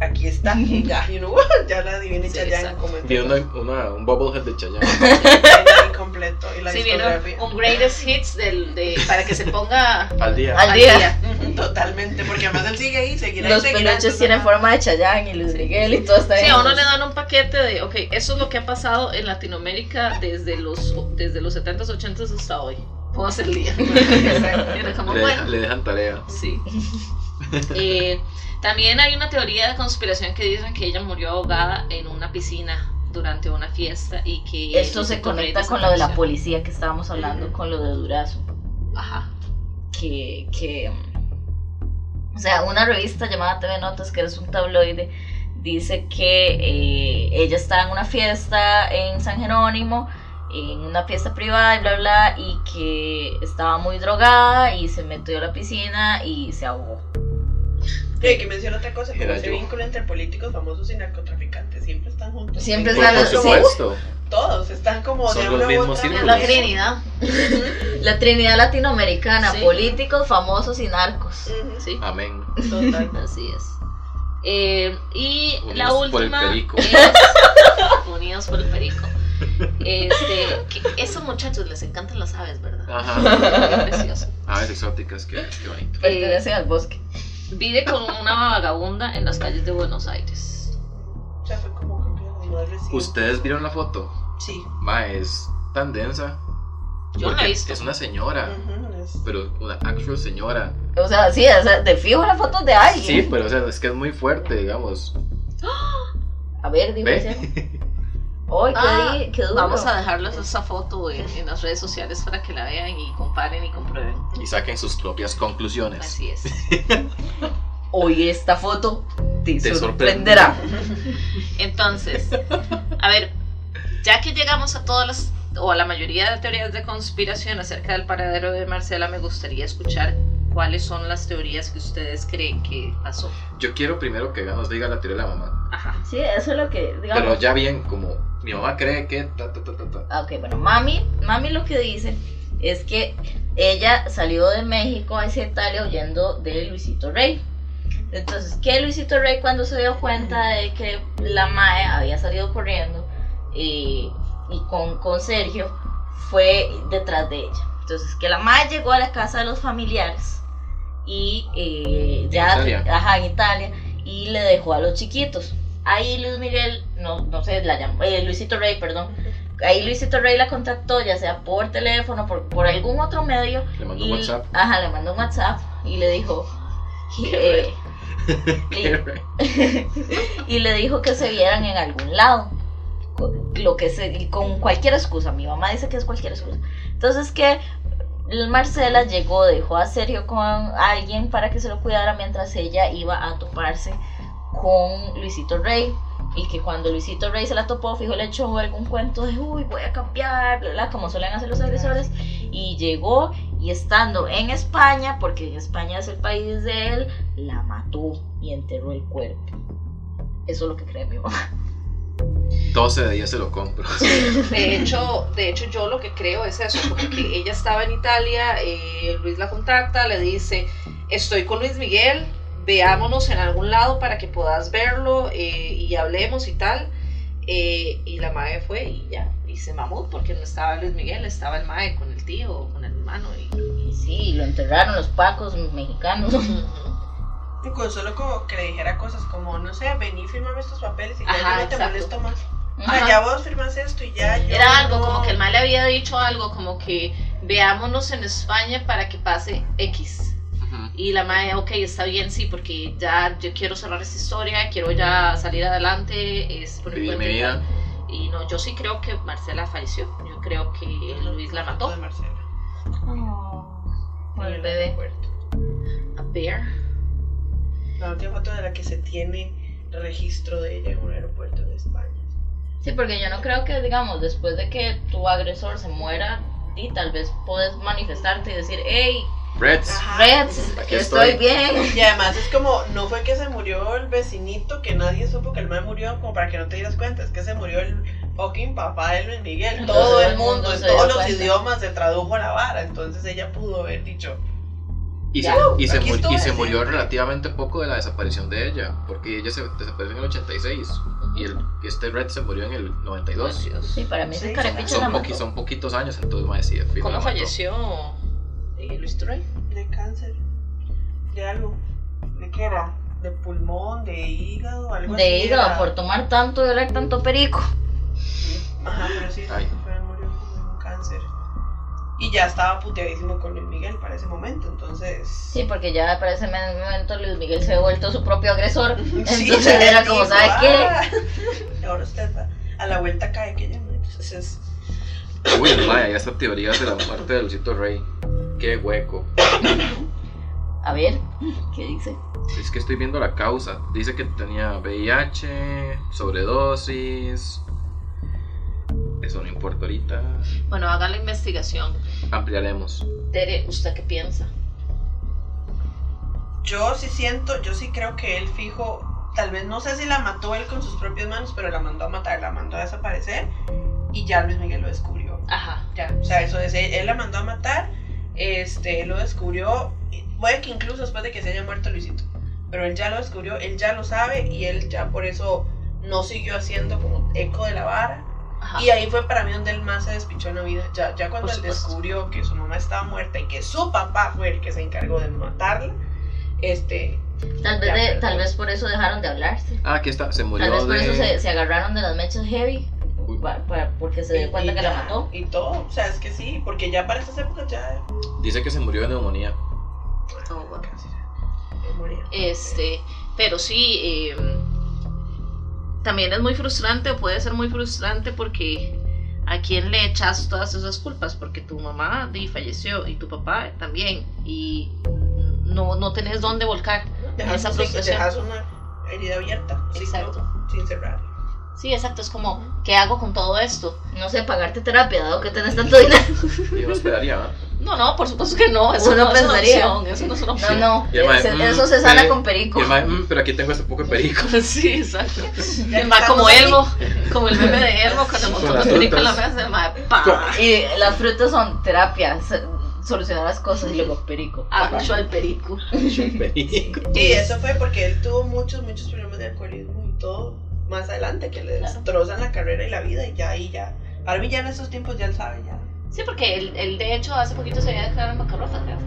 Aquí está, ya, you know, ya la adivina Sí, Chayanne exacto. como Vi una, una, un bobblehead de Chayanne. completo y la Sí, discografía. un greatest hits del, de, para que se ponga Al día. Al día. Totalmente, porque además él sigue ahí, seguirá Los peluches tienen forma de Chayanne y Luis Miguel y todo está Sí, a uno le dan un paquete de, ok, eso es lo que ha pasado en Latinoamérica desde los, desde los 70s, 80s hasta hoy. Puedo hacer el día. Le, le dejan tarea. Sí. Eh, también hay una teoría de conspiración que dicen que ella murió ahogada en una piscina durante una fiesta y que... Esto se conecta con lo de la policía que estábamos hablando, con lo de Durazo. Ajá. que, que, o sea, una revista llamada TV Notas, que es un tabloide, dice que eh, ella estaba en una fiesta en San Jerónimo, en una fiesta privada y bla, bla, y que estaba muy drogada y se metió a la piscina y se ahogó. Y hay que mencionar otra cosa, como ese yo. vínculo entre políticos famosos y narcotraficantes, siempre están juntos. Siempre Por, están por los- supuesto. Todos están como Son de los una mismos otra la. Trinidad. La Trinidad Latinoamericana, Sí. políticos, famosos y narcos. Ujú, Sí, Amén. Total. así es. Eh, y la Unidos por el última perico. es unidos por el perico. Este, que esos muchachos les encantan las aves, ¿verdad? Ajá. Qué precioso. Aves exóticas, qué, qué bonito. Pertenecen al bosque. Vive con una vagabunda en las calles de Buenos Aires. O sea, fue como reciente. ¿Ustedes vieron la foto? Sí. Ma, es tan densa. Yo no la he visto. Es una señora, Ujú, es- pero una actual señora. O sea, sí, o sea, de fijo la foto de alguien. Sí, pero o sea, es que es muy fuerte, digamos. A ver, digo Ay, qué, Ah, di- qué duro. Vamos a dejarles esa foto en, en las redes sociales para que la vean y comparen y comprueben. Y saquen sus propias conclusiones. Así es. Hoy esta foto te, Te sorprenderá. Entonces, a ver, ya que llegamos a todas las, o a la mayoría de teorías de conspiración acerca del paradero de Marcela, me gustaría escuchar cuáles son las teorías que ustedes creen que pasó. Yo quiero primero que nos diga la teoría de la mamá. Ajá. Sí, eso es lo que, digamos. Pero ya bien, como mi mamá cree que. ta, ta, ta, ta, ta. Ah, Ok, bueno, mami, mami lo que dice es que ella salió de México hacia Italia huyendo de Luisito Rey. Entonces, que Luisito Rey cuando se dio cuenta de que la Mae había salido corriendo eh, y con, con Sergio fue detrás de ella. Entonces, que la Mae llegó a la casa de los familiares y eh, ya, Italia. ajá, en Italia, y le dejó a los chiquitos. Ahí Luis Miguel, no, no sé, la llamó, eh, Luisito Rey, perdón, ahí Luisito Rey la contactó, ya sea por teléfono, por, por algún otro medio. Le mandó y, un WhatsApp. Ajá, le mandó un WhatsApp y le dijo. y, eh, y, y le dijo que se vieran en algún lado. Con- Lo que se, con cualquier excusa. Mi mamá dice que es cualquier excusa. Entonces que Marcela llegó, dejó a Sergio con alguien para que se lo cuidara mientras ella iba a toparse con Luisito Rey. Y que cuando Luisito Rey se la topó, fijo, le echó algún cuento de, uy, voy a cambiar, bla, bla, como suelen hacer los agresores. Y llegó y estando en España, porque España es el país de él, la mató y enterró el cuerpo. Eso es lo que cree mi mamá. 12 de días se lo compro. De hecho, de hecho, yo lo que creo es eso, como que ella estaba en Italia, eh, Luis la contacta, le dice, estoy con Luis Miguel, veámonos en algún lado para que puedas verlo eh, y hablemos y tal. Eh, y la madre fue y ya, y se mamó porque no estaba Luis Miguel, estaba el mae con el tío, con el hermano. Y... Y sí, lo enterraron los pacos mexicanos. Y con solo como que le dijera cosas como, no sé, vení, firmame estos papeles y ya Ajá, yo no te exacto. molesto más. Ajá. Ah, ya vos firmas esto y ya yo Era algo no- como que el mae le había dicho algo como que veámonos en España para que pase X. Y la madre, ok, está bien, sí, porque ya yo quiero cerrar esta historia, quiero ya salir adelante, es por mi Vivir vida. Y no, yo sí creo que Marcela falleció. Yo creo que Luis la mató. De Marcela. en el bebé. A bear. La última foto de la que se tiene registro de ella en un aeropuerto de España. Sí, porque yo no creo que, digamos, después de que tu agresor se muera, y tal vez puedes manifestarte y decir, hey, Reds. Ajá. Reds, Aquí estoy estoy. bien. Y además es como, no fue que se murió el vecinito, que nadie supo que el man murió, como para que no te dieras cuenta, es que se murió el fucking papá de Luis Miguel. Todo todo el mundo, en todos los cuenta. idiomas se tradujo la vara, entonces ella pudo haber dicho, Y, se, y, se, Aquí mu- estuve, y se sí. murió relativamente poco de la desaparición de ella, porque ella se desapareció en el 86 y el, este Red se murió en el 92. Sí, para mí Sí, Son, poqui- son poquitos años, entonces me decía. ¿Cómo falleció Luis Troy? de cáncer, de algo, ¿de qué era? De pulmón, de hígado, algo así. De hígado, era. por tomar tanto y oler tanto perico. Ajá, pero sí, Ay. fue, murió de un cáncer. Y ya estaba puteadísimo con Luis Miguel para ese momento, entonces... Sí, porque ya para ese momento Luis Miguel se había vuelto su propio agresor. Sí, Entonces era como, dijo, ¿sabe qué? "Ah". Ahora usted va, a la vuelta cae que ella no. Entonces es... Uy, mae, esta teoría de la muerte de Lucito Rey. Qué hueco. A ver, ¿qué dice? Es que estoy viendo la causa. Dice que tenía VIH, sobredosis. Eso no importa ahorita. Bueno, haga la investigación. Ampliaremos. Tere, ¿usted qué piensa? Yo sí siento, yo sí creo que él fijo, tal vez no sé si la mató él con sus propias manos, pero la mandó a matar, la mandó a desaparecer y ya Luis Miguel lo descubrió. Ajá. Ya, o sea, eso es, él, él la mandó a matar, este, él lo descubrió, puede que incluso después de que se haya muerto Luisito, pero él ya lo descubrió, él ya lo sabe y él ya por eso no siguió haciendo como eco de la vara. Ajá. Y ahí fue para mí donde él más se despichó en la vida. Ya, ya cuando él descubrió que su mamá estaba muerta y que su papá fue el que se encargó de matarla, este, Tal vez, de- tal vez por eso dejaron de hablarse. Ah, aquí está. Se Tal murió vez por eso se, se agarraron de las mechas heavy. Uy. pa- pa- porque se dio cuenta y que la ya, mató. Y todo, o sea, es que sí, porque ya para estas épocas ya... Dice que se murió de neumonía. Oh, casi ya moría. Este, pero sí, eh, también es muy frustrante o puede ser muy frustrante porque a quién le echas todas esas culpas, porque tu mamá di, falleció y tu papá también y no, no tenés dónde volcar. Dejas, esa sí, frustración. dejas una herida abierta, Exacto. sin cerrar. Sí, exacto, es como, ¿qué hago con todo esto? No sé, pagarte terapia, dado que tenés tanto dinero. Yo me esperaría, ¿ah? No, no, por supuesto que no, eso Uno no es una pensaría. opción, eso no es una No, opción. no, Y el ese- mm, eso se sana pe- con perico. Y el "Mm, pero aquí tengo este poco de perico. Sí, exacto. El como. Elmo, como el meme de Elmo cuando montó las pericos en la mesa, el ma, pa, Y las frutas son terapia, se- solucionar las cosas y luego perico. agucho al perico. perico. Sí, eso fue porque él tuvo muchos, muchos problemas de alcoholismo y todo más adelante que le Claro. destrozan la carrera y la vida y ya ahí ya. Arby ya en esos tiempos ya él sabe ya. Sí, porque él, él de hecho hace poquito se había declarado en bancarrota, creo.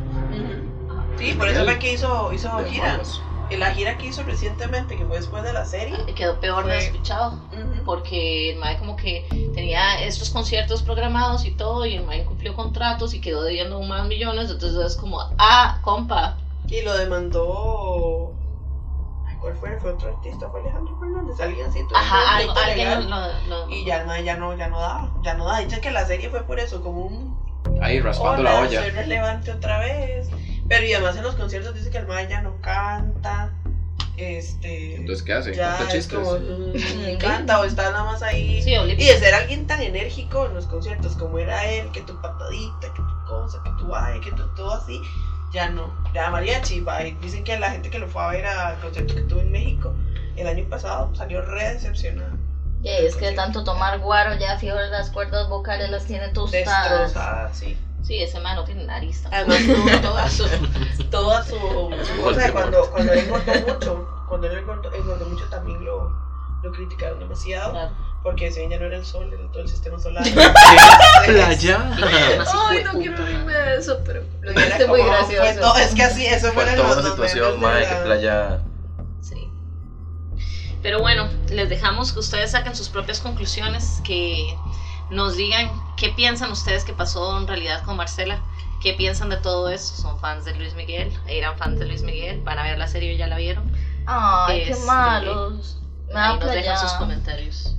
Sí, por eso fue que hizo, hizo De gira. malos. Y la gira que hizo recientemente, que fue después de la serie. Y quedó peor Fue- despechado. ujú, Porque el Mae como que tenía estos conciertos programados y todo, y el Mae incumplió contratos y quedó debiendo aún más millones. Entonces es como, ah, compa. Y lo demandó. Ay, ¿Cuál fue? Fue otro artista, fue Alejandro Fernández, alguien así. tuvo Ajá, algo, alguien lo, lo- Y ya ya no, ya no daba, ya no daba. Dice que la serie fue por eso, como un Ahí raspando Hola, la olla. soy relevante otra vez. Pero y además en los conciertos dice que el mae ya no canta. Este. Entonces, ¿qué hace? ya Cuenta es chistes. como, mm, canta o está nada más ahí. Sí, Y de ser alguien tan enérgico en los conciertos como era él, que tu patadita, que tu cosa, que tu ay, que tu todo así, ya no. Ya mariachi, va. Y dicen que la gente que lo fue a ver al concierto que tuvo en México el año pasado salió re decepcionada. Y es que de tanto tomar guaro ya fijo las cuerdas vocales las tiene tostadas. Destrozada, sí. Sí, ese Mae no tiene nariz. tampoco. Además tuvo toda su, toda su, su cosa cuando, cuando él engordó mucho, cuando él engordó, engordó mucho también lo, lo criticaron demasiado, Claro. Porque decían ya no era el sol, era todo el sistema solar. Playa. Ay, no quiero reírme de eso, pero lo dijiste muy gracioso. todo- es que así, eso fue Fue en toda una situación, la- que playa. Sí. Pero bueno, les dejamos que ustedes saquen sus propias conclusiones, que nos digan qué piensan ustedes que pasó en realidad con Marcela, qué piensan de todo esto. ¿Son fans de Luis Miguel? ¿Eran fans de Luis Miguel? ¿Van a ver la serie o ya la vieron? Ay, qué Este, malos. Me nos dejan sus comentarios.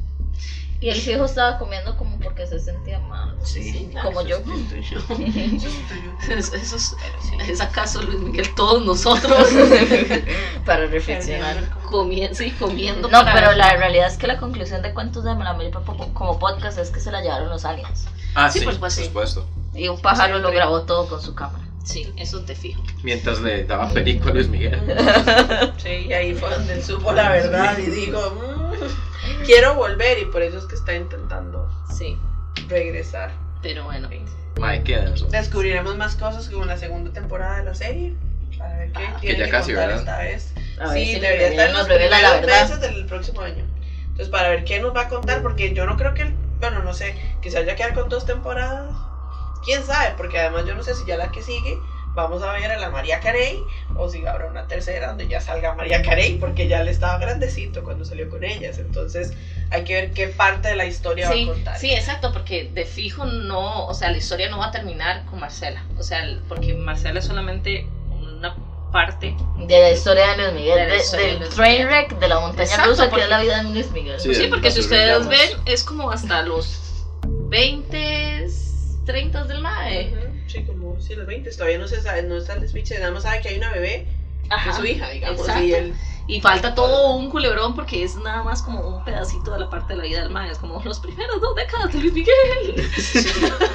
Y el fijo estaba comiendo como porque se sentía mal. Sí, como eso yo. siento yo. Eso siento yo. Es, eso es, sí. ¿Es acaso Luis Miguel todos nosotros Para reflexionar. comiendo, sí, comiendo? No, para- pero la realidad es que la conclusión de cuentos de la Melippa como podcast es que se la llevaron los aliens. Ah, Sí, sí, por supuesto. supuesto. Y un pájaro lo grabó todo con su cámara. Sí, eso te fijo. Mientras le daba perico a Luis Miguel. Sí, y ahí fue donde él supo la verdad y dijo, "Mm, quiero volver y por eso es que está intentando Sí, regresar. pero bueno. Qué. Descubriremos más cosas con la segunda temporada de la serie. A ver qué Ah, tiene que ya que casi, contar ¿verdad? esta vez. A ver sí, si debería estar en los la meses del próximo año. Entonces, para ver qué nos va a contar, porque yo no creo que, bueno, no sé, que se vaya a quedar con dos temporadas. Quién sabe, porque además yo no sé si ya la que sigue vamos a ver a la María Carey o si habrá una tercera donde ya salga María Carey, porque ya le estaba grandecito cuando salió con ellas. Entonces, hay que ver qué parte de la historia Sí, va a contar. sí, exacto, porque de fijo no, o sea, la historia no va a terminar con Marcela. O sea, porque Marcela es solamente una parte. De la historia de Luis Miguel, De del Luis train wreck de la montaña Exacto, rusa que es la vida de Luis Miguel. Sí, porque si ustedes ven, es como hasta los 20, 30 del MAE. Sí, los 20, todavía no se sabe, no está el speech, nada más sabe que hay una bebé, que Ajá. es su hija, digamos, exacto. y él Y falta todo un culebrón porque es nada más como un pedacito de la parte de la vida del MAE. Es como los primeros dos décadas de Luis Miguel.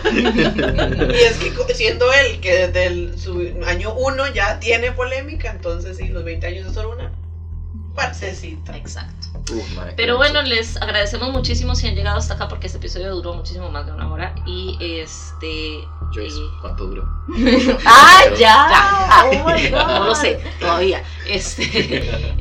Y es que siendo él que desde el, su año 1 ya tiene polémica, entonces sí, los 20 años es solo una partecita. Exacto. Uf, Pero bueno, les agradecemos muchísimo si han llegado hasta acá porque este episodio duró muchísimo más de una hora. Y este. Joyce, eh, ¿cuánto duró? ¡Ah, ya! Ya. ¡Oh, my God! no lo sé todavía. Este,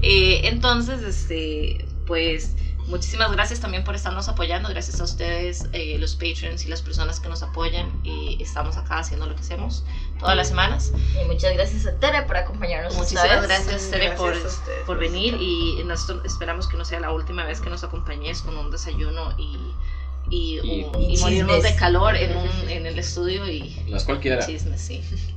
eh, entonces, este, pues muchísimas gracias también por estarnos apoyando. Gracias a ustedes, eh, los patrons y las personas que nos apoyan. Y estamos acá haciendo lo que hacemos todas las semanas. Y muchas gracias a Tere por acompañarnos. esta Muchísimas vez. gracias, Tere, por, Gracias ustedes por por venir. Y nosotros esperamos que no sea la última vez que nos acompañes con un desayuno y. Y, Y- un- y morirnos de calor en, un, en el estudio y es cualquiera. chismes, sí.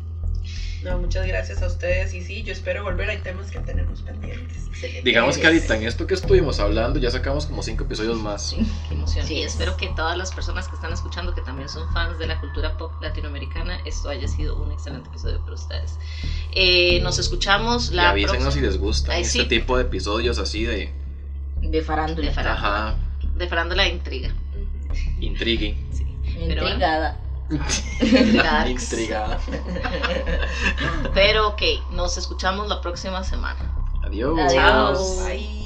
No, muchas gracias a ustedes y sí, yo espero volver, hay temas que tenemos pendientes. Digamos que ahorita en esto que estuvimos hablando ya sacamos como cinco episodios más. Sí, qué emoción. Sí, y es. espero que todas las personas que están escuchando, que también son fans de la cultura pop latinoamericana, esto haya sido un excelente episodio para ustedes. Eh, nos escuchamos Y la avísenos si les gusta Ay, este sí. tipo de episodios así de. De farándula. De farándula. Ajá. de Farándula de Intriga. Intrigue. Sí. Pero bueno. Intrigada. Intrigada. Pero ok, nos escuchamos la próxima semana. Adiós. Adiós. Bye.